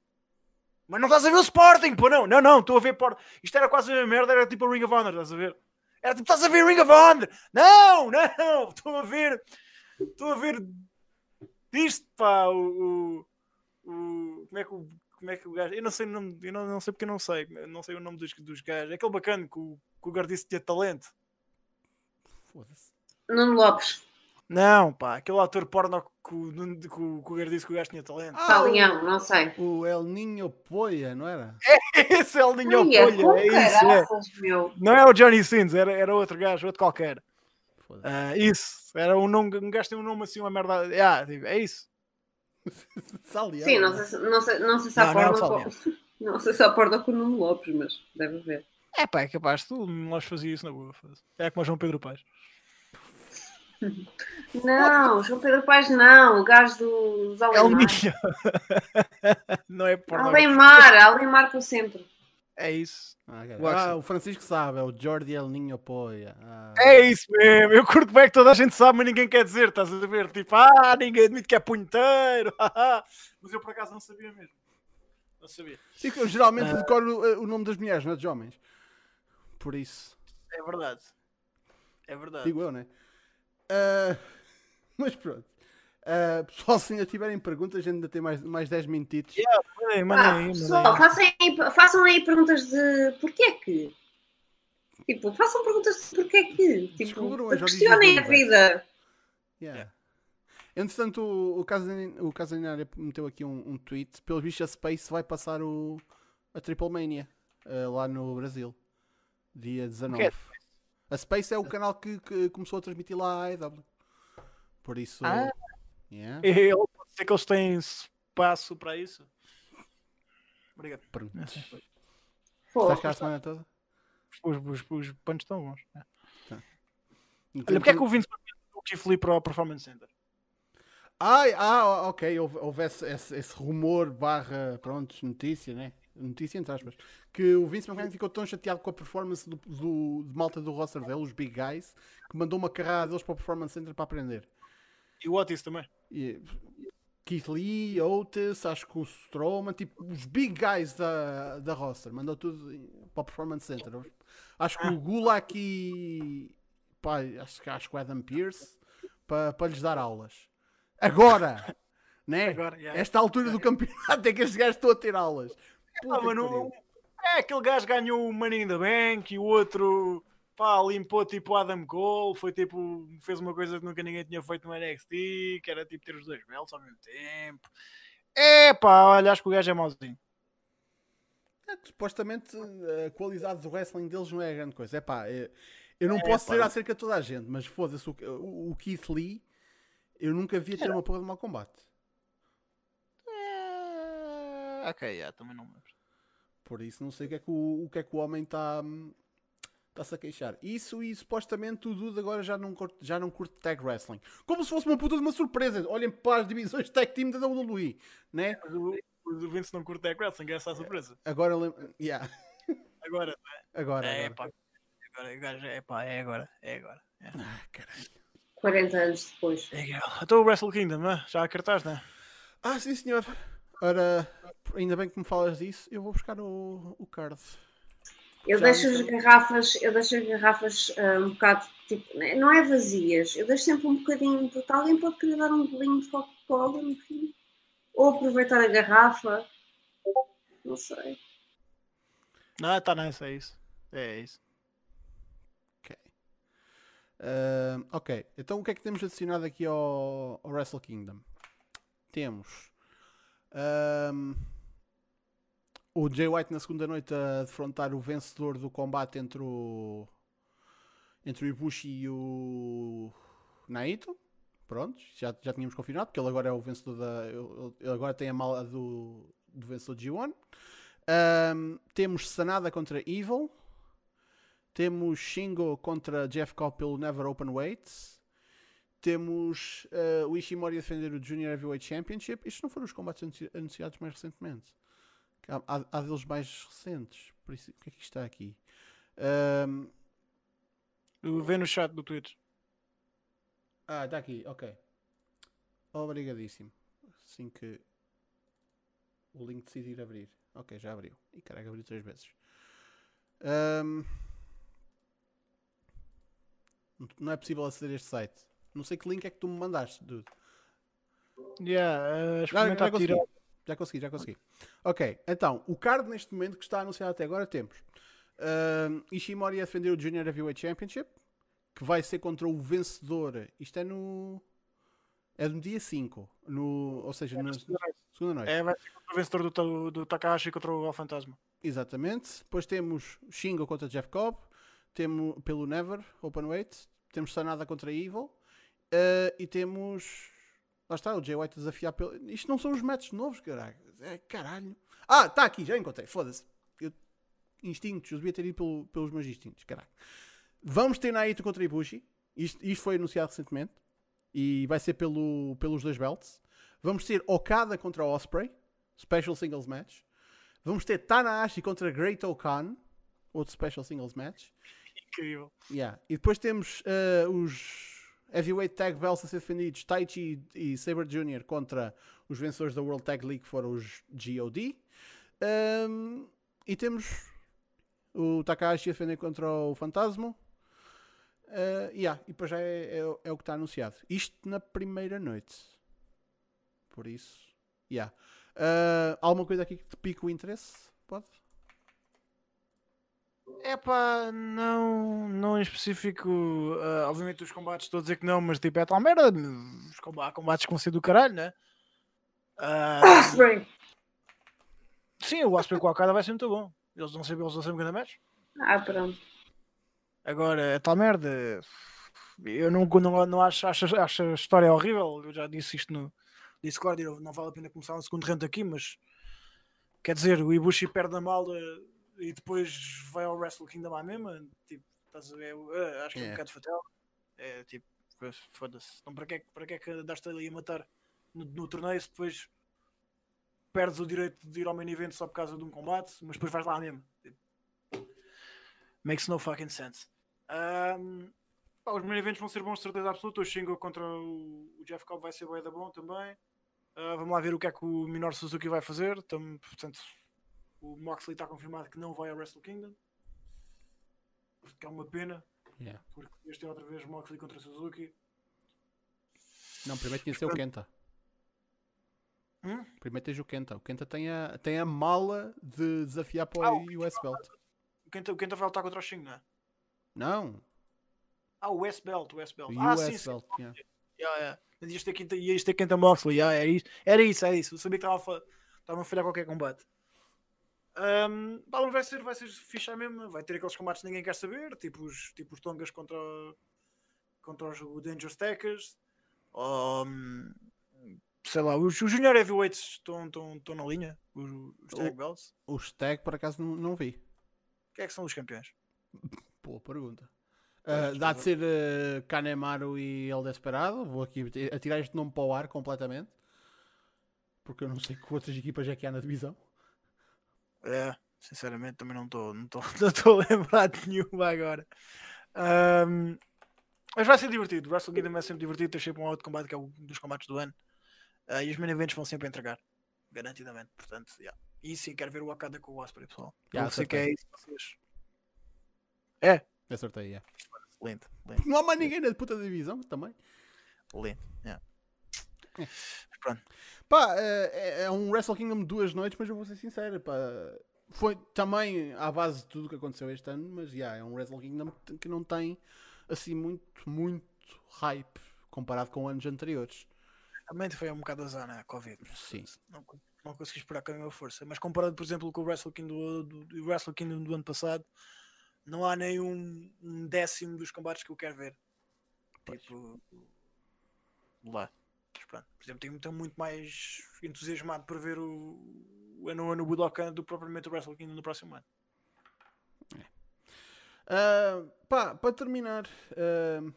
Mas não estás a ver o Sporting, pô, não, não, não, estou a ver porno. Isto era quase a mesma merda, era tipo a Ring of Honor, estás a ver? Era tipo, estás a ver Ring of Honor? Não, não, estou a ver, estou a ver isto, pá, o, o, o- como é que o, como é que o gajo, eu não sei o nome, eu não, não sei porque eu não sei, não sei o nome dos, dos gajos, aquele bacana que o, que o Gardice tinha talento. foda-se. Nuno Lopes. Não, pá, aquele ator porno que o, que o, que o Gardice que o gajo tinha talento. Ah, Salião, não sei. o El Ninho Poia, não era? Esse é o Ninho Ai, é é isso, é. caraças, meu. Não é o Johnny Sins, era, era outro gajo, outro qualquer. Ah, isso, era um nome, um gajo tem um nome assim, uma merda. Ah, tipo, é isso. Salião. Sim, não sei, se- não sei, não sei se há Não, não é porno. Não sei se há porno com o Nuno Lopes, mas deve haver. É pá, é capaz, tu nós fazia isso na boa. É como o João Pedro Paz. Não, João Pedro Paes não, o gajo dos É o Alemar. Ninho. Não é porno. Alemar, Alemar por sempre. É isso. Ah. O Axel. Ah, o Francisco sabe, é o Jordi El Ninho Poia. Ah, É isso mesmo. Eu curto bem que toda a gente sabe, mas ninguém quer dizer. Estás a ver? Tipo, ah, ninguém admite que é punheteiro. haha. mas eu por acaso não sabia mesmo. Não sabia. Sim, eu geralmente Ah. decoro uh, o nome das mulheres, não é dos homens. Por isso, É verdade. É verdade. digo eu, né? Ah, mas pronto. Ah, pessoal, se ainda tiverem perguntas, ainda tem mais, mais 10 minutitos. Mandei, mandei Ah, pessoal, façam aí, façam aí perguntas de porquê que. Tipo, façam perguntas de porquê é que. Tipo, questionem a vida. Yeah. Entretanto, o, o Casanária meteu aqui um, um tweet. Pelo visto, a Space vai passar o, a Triple Mania uh, lá no Brasil, dia 19. É? A Space é o canal que, que, começou a transmitir lá a AEW. Por isso. Ah. Yeah. E pode ser que eles têm espaço para isso. Obrigado. Pronto. Estás cá a semana toda? Os, os, os panos estão bons. É. Tá. Olha, porque é que o Vince o Keith Lee para o Performance Center? Ai, ah, ok, houve, houve esse, esse, esse, rumor barra, pronto, notícia, né? Notícia entre aspas, que o Vince McMahon ficou tão chateado com a performance do, do, de malta do roster dele, os Big Guys, que mandou uma carrada deles para o Performance Center para aprender. E o Otis também. E, Keith Lee, Otis, acho que o Strowman, tipo, os big guys da, da roster, mandou tudo para o Performance Center. Acho que o Gulak e pá, acho, acho que o Adam Pearce para, para lhes dar aulas. Agora, né? Agora, yeah. Esta altura do campeonato é que estes gajos estão a ter aulas. Ah, mano, é aquele gajo ganhou o Money in the Bank e o outro pá, limpou tipo Adam Cole, foi tipo, fez uma coisa que nunca ninguém tinha feito no NXT, que era tipo ter os dois belts ao mesmo tempo. É pá, olha, acho que o gajo é mauzinho. É, supostamente a qualidade do wrestling deles não é grande coisa. É pá, eu não é, posso dizer acerca de toda a gente, mas foda-se, o, o, Keith Lee, eu nunca vi ter uma porra de mau combate. É... Ok, yeah, também não lembro. Por isso não sei o que é que o, o, que é que o homem está hum, Está-se a queixar. Isso e supostamente o Dude agora já não, curte, já não curte tag wrestling. Como se fosse uma puta de uma surpresa. Olhem para as divisões de tag team da WWE, né? o, o Vince não curte tag wrestling, é essa a surpresa. Agora, yeah. agora, é? Agora, é, agora. Pá, agora, é, pá, é agora, é agora. É. Ah, caralho. 40 anos depois. É, então o Wrestle Kingdom, né? já há cartaz, né? Ah, sim senhor. Ora, ainda bem que me falas disso, eu vou buscar o, o card. Eu deixo as garrafas, eu deixo as garrafas uh, um bocado, tipo, né, não é vazias, eu deixo sempre um bocadinho, porque alguém pode querer dar um bolinho de Coca-Cola no fim. Ou aproveitar a garrafa. Não sei. Não, tá nice, é isso. É isso. Ok. Uh, ok, então o que é que temos adicionado aqui ao, ao Wrestle Kingdom? Temos. Um, o Jay White na segunda noite a defrontar o vencedor do combate entre o entre o Ibushi e o Naito. Pronto, já, já tínhamos confirmado, porque ele agora é o vencedor da. Ele agora tem a mala do, do vencedor de G1. Um, temos Sanada contra Evil. Temos Shingo contra Jeff Cobb pelo Never Open Weights. Temos uh, o Ishimori a defender o Junior Heavyweight Championship. Estes não foram os combates anunciados mais recentemente. Há, há, deles mais recentes. Por isso, o que é que está aqui? Um... Vê no chat do Twitter. Ah, está aqui, ok. Obrigadíssimo. Assim que o link decidir abrir. Ok, já abriu. E caralho, abriu três vezes. Um... Não é possível aceder a este site. Não sei que link é que tu me mandaste, dude. Yeah, uh, experimenta ah, tirar. Já consegui, já consegui. Ok, então, o card neste momento que está anunciado até agora temos uh, Ishimori a defender o Junior Heavyweight Championship, que vai ser contra o vencedor. Isto é no. É no dia 5, no, ou seja, é na segunda noite. É, vai ser contra o vencedor do, do Takahashi contra o Fantasma. Exatamente. Depois temos Shingo contra Jeff Cobb, temos pelo Never, Open Weight, temos Sanada contra Evil uh, e temos Lá está, o Jay White desafiar pelo. Isto não são os matches novos, caralho. É caralho. Ah, está aqui, já encontrei. Foda-se. Eu... Instintos, eu devia ter ido pelo, pelos meus instintos, caralho. Vamos ter Naito contra Ibushi. Isto, isto foi anunciado recentemente. E vai ser pelo, pelos dois belts. Vamos ter Okada contra Osprey. Special Singles Match. Vamos ter Tanahashi contra Great Okan. Outro Special Singles Match. Incrível. Yeah. E depois temos uh, os Heavyweight Tag Belts a ser defendidos Taichi e Saber Jr. contra os vencedores da World Tag League foram os GOD. Um, e temos o Takahashi a defender contra o Fantasma. Uh, yeah, e depois já é, é, é, o que está anunciado. Isto na primeira noite. Por isso, yeah. Uh, alguma coisa aqui que te pique o interesse? Pode? É pá, não, não em específico. Uh, obviamente, os combates estou a dizer que não, mas tipo, é tal merda. Os combates, combates com ser do caralho, né? Uh, Osprey! Sim, o Osprey com a cara vai ser muito bom. Eles não sabem, eles não sabem grande match. Ah, pronto. Agora, é tal merda. Eu não, não, não acho, acho, acho a história horrível. Eu já disse isto no Discord. Não vale a pena começar um segundo rento aqui, mas quer dizer, o Ibushi perde a malda e depois vai ao Wrestle Kingdom à mesma. Tipo, estás a ver? Uh, acho que é um bocado fatal. É tipo, foda-se. Então, para que, para que é que daste ali a matar no, no torneio se depois perdes o direito de ir ao main event só por causa de um combate, mas depois vais lá mesmo? Tipo, makes no fucking sense. Um, pá, os main events vão ser bons, certeza absoluta. O Shingo contra o, o Jeff Cobb vai ser bem da bom também. Uh, vamos lá ver o que é que o Minoru Suzuki vai fazer. Tam, portanto, o Moxley está confirmado que não vai ao Wrestle Kingdom. Que é uma pena. Yeah. Porque este é outra vez Moxley contra Suzuki. Não, primeiro tinha de ser o Kenta. Hum? Primeiro tens o Kenta. O Kenta tem a, tem a mala de desafiar para ah, o US Belt. O Kenta, o Kenta vai lutar contra o Shingo, não é? Não. Ah, o West Belt, o West Belt. O ah, US sim, Belt, sim. Yeah. Yeah, yeah. Mas ias ter Kenta, ias ter Kenta Moxley, yeah, era, isso, era isso, era isso. Eu sabia que estava a falhar qualquer combate. Um, vai ser, vai ser ficha mesmo. Vai ter aqueles combates que ninguém quer saber, tipo os, tipo os Tongas contra, contra os Danger Stackers. Um, sei lá, os, os Junior Heavyweights estão, estão, estão na linha. Os, os Tag Belts. Os Tag, por acaso, não, não vi. Quem é que são os campeões? Boa pergunta. Uh, dá de ser uh, Kanemaru e El Desperado. Vou aqui atirar este nome para o ar completamente. Porque eu não sei que outras equipas é que há na divisão. É, sinceramente também não estou não não a lembrar de nenhuma agora. Um, mas vai ser divertido. O Wrestle Kingdom é sempre divertido. Tem sempre um outro combate que é um dos combates do ano. Uh, e os main events vão sempre entregar. Garantidamente. Portanto, yeah. E sim, quero ver o Akada com o Osprey, pessoal. Yeah, sei que é isso. Vocês... É. Acertei, é. Lento, lento. Não há mais ninguém na puta divisão também. Lento, yeah. é. Pronto. Pá, é, é, é um Wrestle Kingdom de duas noites, mas eu vou ser sincero, pá. Foi também à base de tudo que aconteceu este ano, mas yeah, é um Wrestle Kingdom que não tem assim muito, muito hype comparado com anos anteriores. Também foi um bocado azar na Covid. Sim. Não, não consegui esperar com a mesma força. Mas comparado, por exemplo, com o Wrestle Kingdom do, do, Wrestle Kingdom do ano passado, não há nem um, um décimo dos combates que eu quero ver. Pois. Tipo, lá. Pronto, por exemplo, estou muito mais entusiasmado para ver o, o ano ano Budokan do que propriamente o Wrestle Kingdom no próximo ano. É. Uh, pá, para terminar, uh,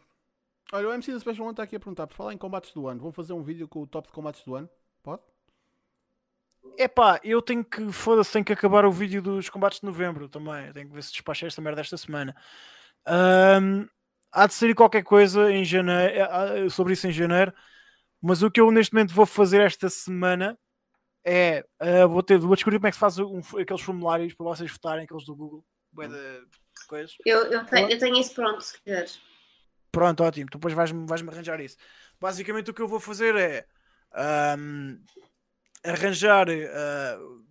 olha, o MC da Special One está aqui a perguntar: por falar em combates do ano, vão fazer um vídeo com o top de combates do ano? Pode? É pá, eu tenho que, foda-se, tenho que acabar o vídeo dos combates de novembro também. Tenho que ver se despachei esta merda esta semana. Um, há de sair qualquer coisa em janeiro, sobre isso em janeiro. Mas o que eu neste momento vou fazer esta semana é uh, vou, ter, vou descobrir como é que se faz um, aqueles formulários para vocês votarem, aqueles do Google. Coisas. Eu, eu, tenho, eu tenho isso pronto, se quiseres. Pronto, ótimo. Tu depois vais-me vais arranjar isso. Basicamente o que eu vou fazer é um, arranjar uh,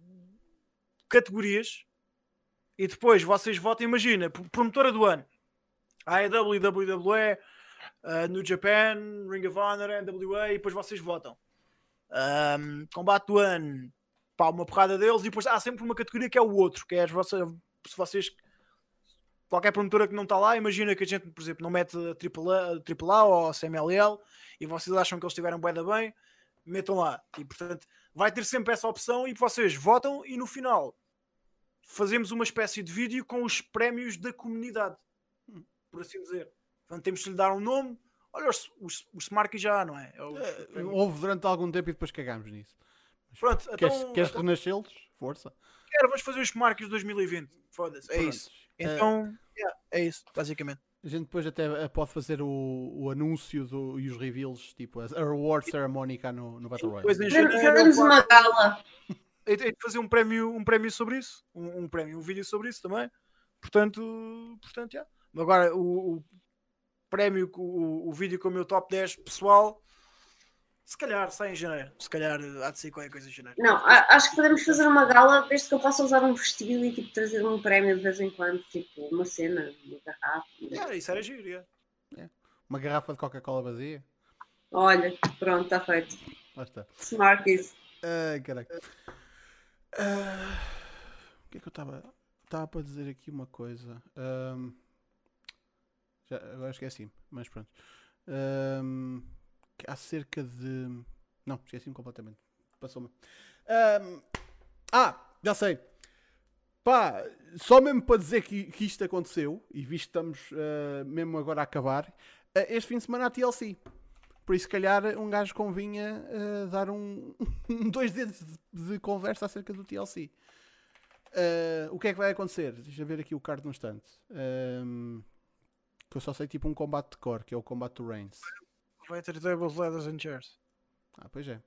categorias e depois vocês votam, imagina, promotora do ano. AEW, WWE, uh, no Japan, Ring of Honor, NWA, e depois vocês votam. Um, combate ano, pá, uma porrada deles, e depois há sempre uma categoria que é o outro, que é as vossas, se vocês qualquer promotora que não está lá, imagina que a gente, por exemplo, não mete a AAA, A ou a CMLL e vocês acham que eles estiveram bem da bem, metam lá. E portanto, vai ter sempre essa opção e vocês votam e no final fazemos uma espécie de vídeo com os prémios da comunidade, por assim dizer. Portanto, temos de lhe dar um nome. Olha, os, os, Smarky já, não é? é os, é, houve durante algum tempo e depois cagámos nisso. Mas, Pronto, queres, então, queres então, renascê-los? Força. Quero, vamos fazer os Smarkies 2020. Foda-se, é isso. Então, é, yeah, é isso, basicamente. A gente depois até eh, pode fazer o, o anúncio do, e os reveals, tipo a, a reward ceremony cá no, no Battle Royale. Fazemos uma gala. E de fazer um prémio, um prémio sobre isso, um, um prémio, um vídeo sobre isso também. Portanto, portanto, yeah. agora o, o prémio, o, o vídeo com o meu top 10 pessoal Se calhar sai em janeiro. Se calhar há de sair qualquer coisa em janeiro. Não, acho que podemos fazer uma gala desde que eu possa usar um vestido e tipo, trazer um prémio de vez em quando, tipo uma cena, uma garrafa. Yeah, isso era giro, yeah. É. Uma garrafa de Coca-Cola vazia. Olha, pronto, está feito. Lá está. Smart isso. Ai, caraca. Uh, o que é que eu estava. Estava para dizer aqui uma coisa. Um, já, agora esqueci, mas pronto. Um, acerca de. Não, esqueci-me completamente. Passou-me. Um, ah, já sei. Pá, só mesmo para dizer que, que isto aconteceu, e visto que estamos uh, mesmo agora a acabar, uh, este fim de semana há TLC. Por isso, se calhar, um gajo convinha uh, dar um, dois dedos de, de, conversa acerca do TLC. o que é que vai acontecer? Deixa ver aqui o card no instante. Que eu só sei tipo um combate de core, que é o combate do Reigns. Vai ter tables, ladders and chairs. Ah, pois é.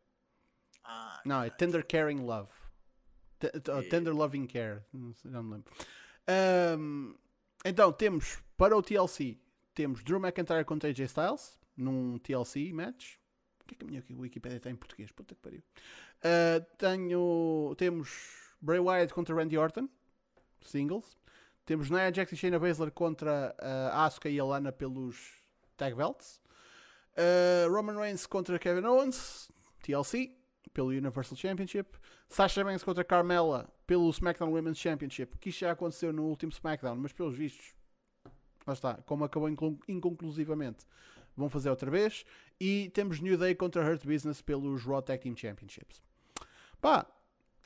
Ah, não, é Tender Caring Love. T tender Loving Care. Não me lembro. Um, então, temos para o TLC, temos Drew McIntyre contra AJ Styles num TLC match. O que é que a minha Wikipedia está em português? Puta que pariu. Uh, tenho, temos Bray Wyatt contra Randy Orton, singles. Temos Nia Jax e Shayna Baszler contra uh, Asuka e Alana pelos tag belts. Uh, Roman Reigns contra Kevin Owens, TLC, pelo Universal Championship. Sasha Banks contra Carmella pelo SmackDown Women's Championship, que isto já aconteceu no último SmackDown, mas pelos vistos, lá está, como acabou inconclusivamente, vão fazer outra vez. E temos New Day contra Hurt Business pelos Raw Tag Team Championships. Pá,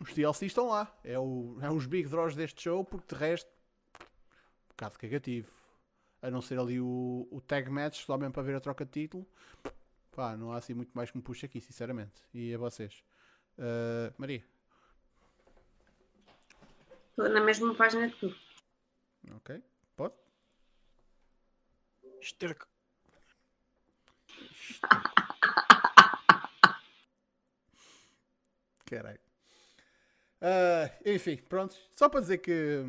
os TLC estão lá. É, o, é os big draws deste show, porque de resto, bocado cagativo. A não ser ali o, o tag match, só mesmo para ver a troca de título. Pá, não há assim muito mais que me puxa aqui, sinceramente. E a vocês? Uh, Maria? Estou na mesma página que tu. Ok, pode? Esterco. Caralho. Uh, enfim, pronto. Só para dizer que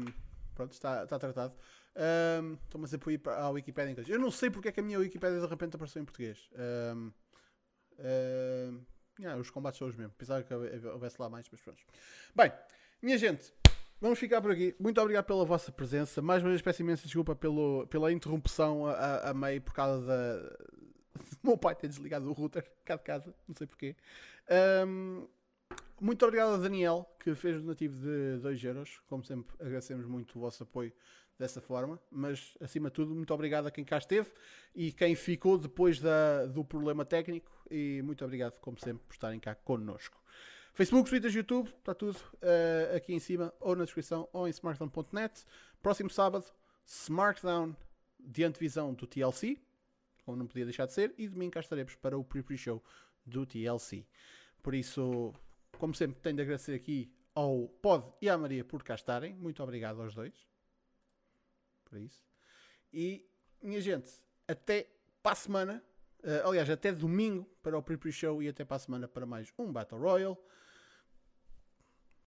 pronto, está, está tratado. Um, Estou-me a dizer para ir a Wikipedia em inglês. Eu não sei porque é que a minha Wikipedia de repente apareceu em português. Um, um, yeah, os combates são os mesmos. Pensava que houvesse lá mais, mas pronto. Bem, minha gente, vamos ficar por aqui. Muito obrigado pela vossa presença. Mais uma vez peço imensa desculpa pelo, pela interrupção a, a, a meio por causa da, meu pai ter desligado o router cá de casa, não sei porquê. Um, muito obrigado a Daniel, que fez o donativo de 2 euros. Como sempre, agradecemos muito o vosso apoio dessa forma. Mas, acima de tudo, muito obrigado a quem cá esteve e quem ficou depois da, do problema técnico. E muito obrigado, como sempre, por estarem cá connosco. Facebook, Twitter, YouTube, está tudo uh, aqui em cima, ou na descrição, ou em smartdown.net. Próximo sábado, Smartdown de antevisão do TLC como não podia deixar de ser, e domingo cá estaremos para o pre-pre-show do TLC. Por isso, como sempre, tenho de agradecer aqui ao Pod e à Maria por cá estarem. Muito obrigado aos dois. Por isso. E, minha gente, até para a semana. Uh, aliás, até domingo para o pre-pre-show e até para a semana para mais um Battle Royale.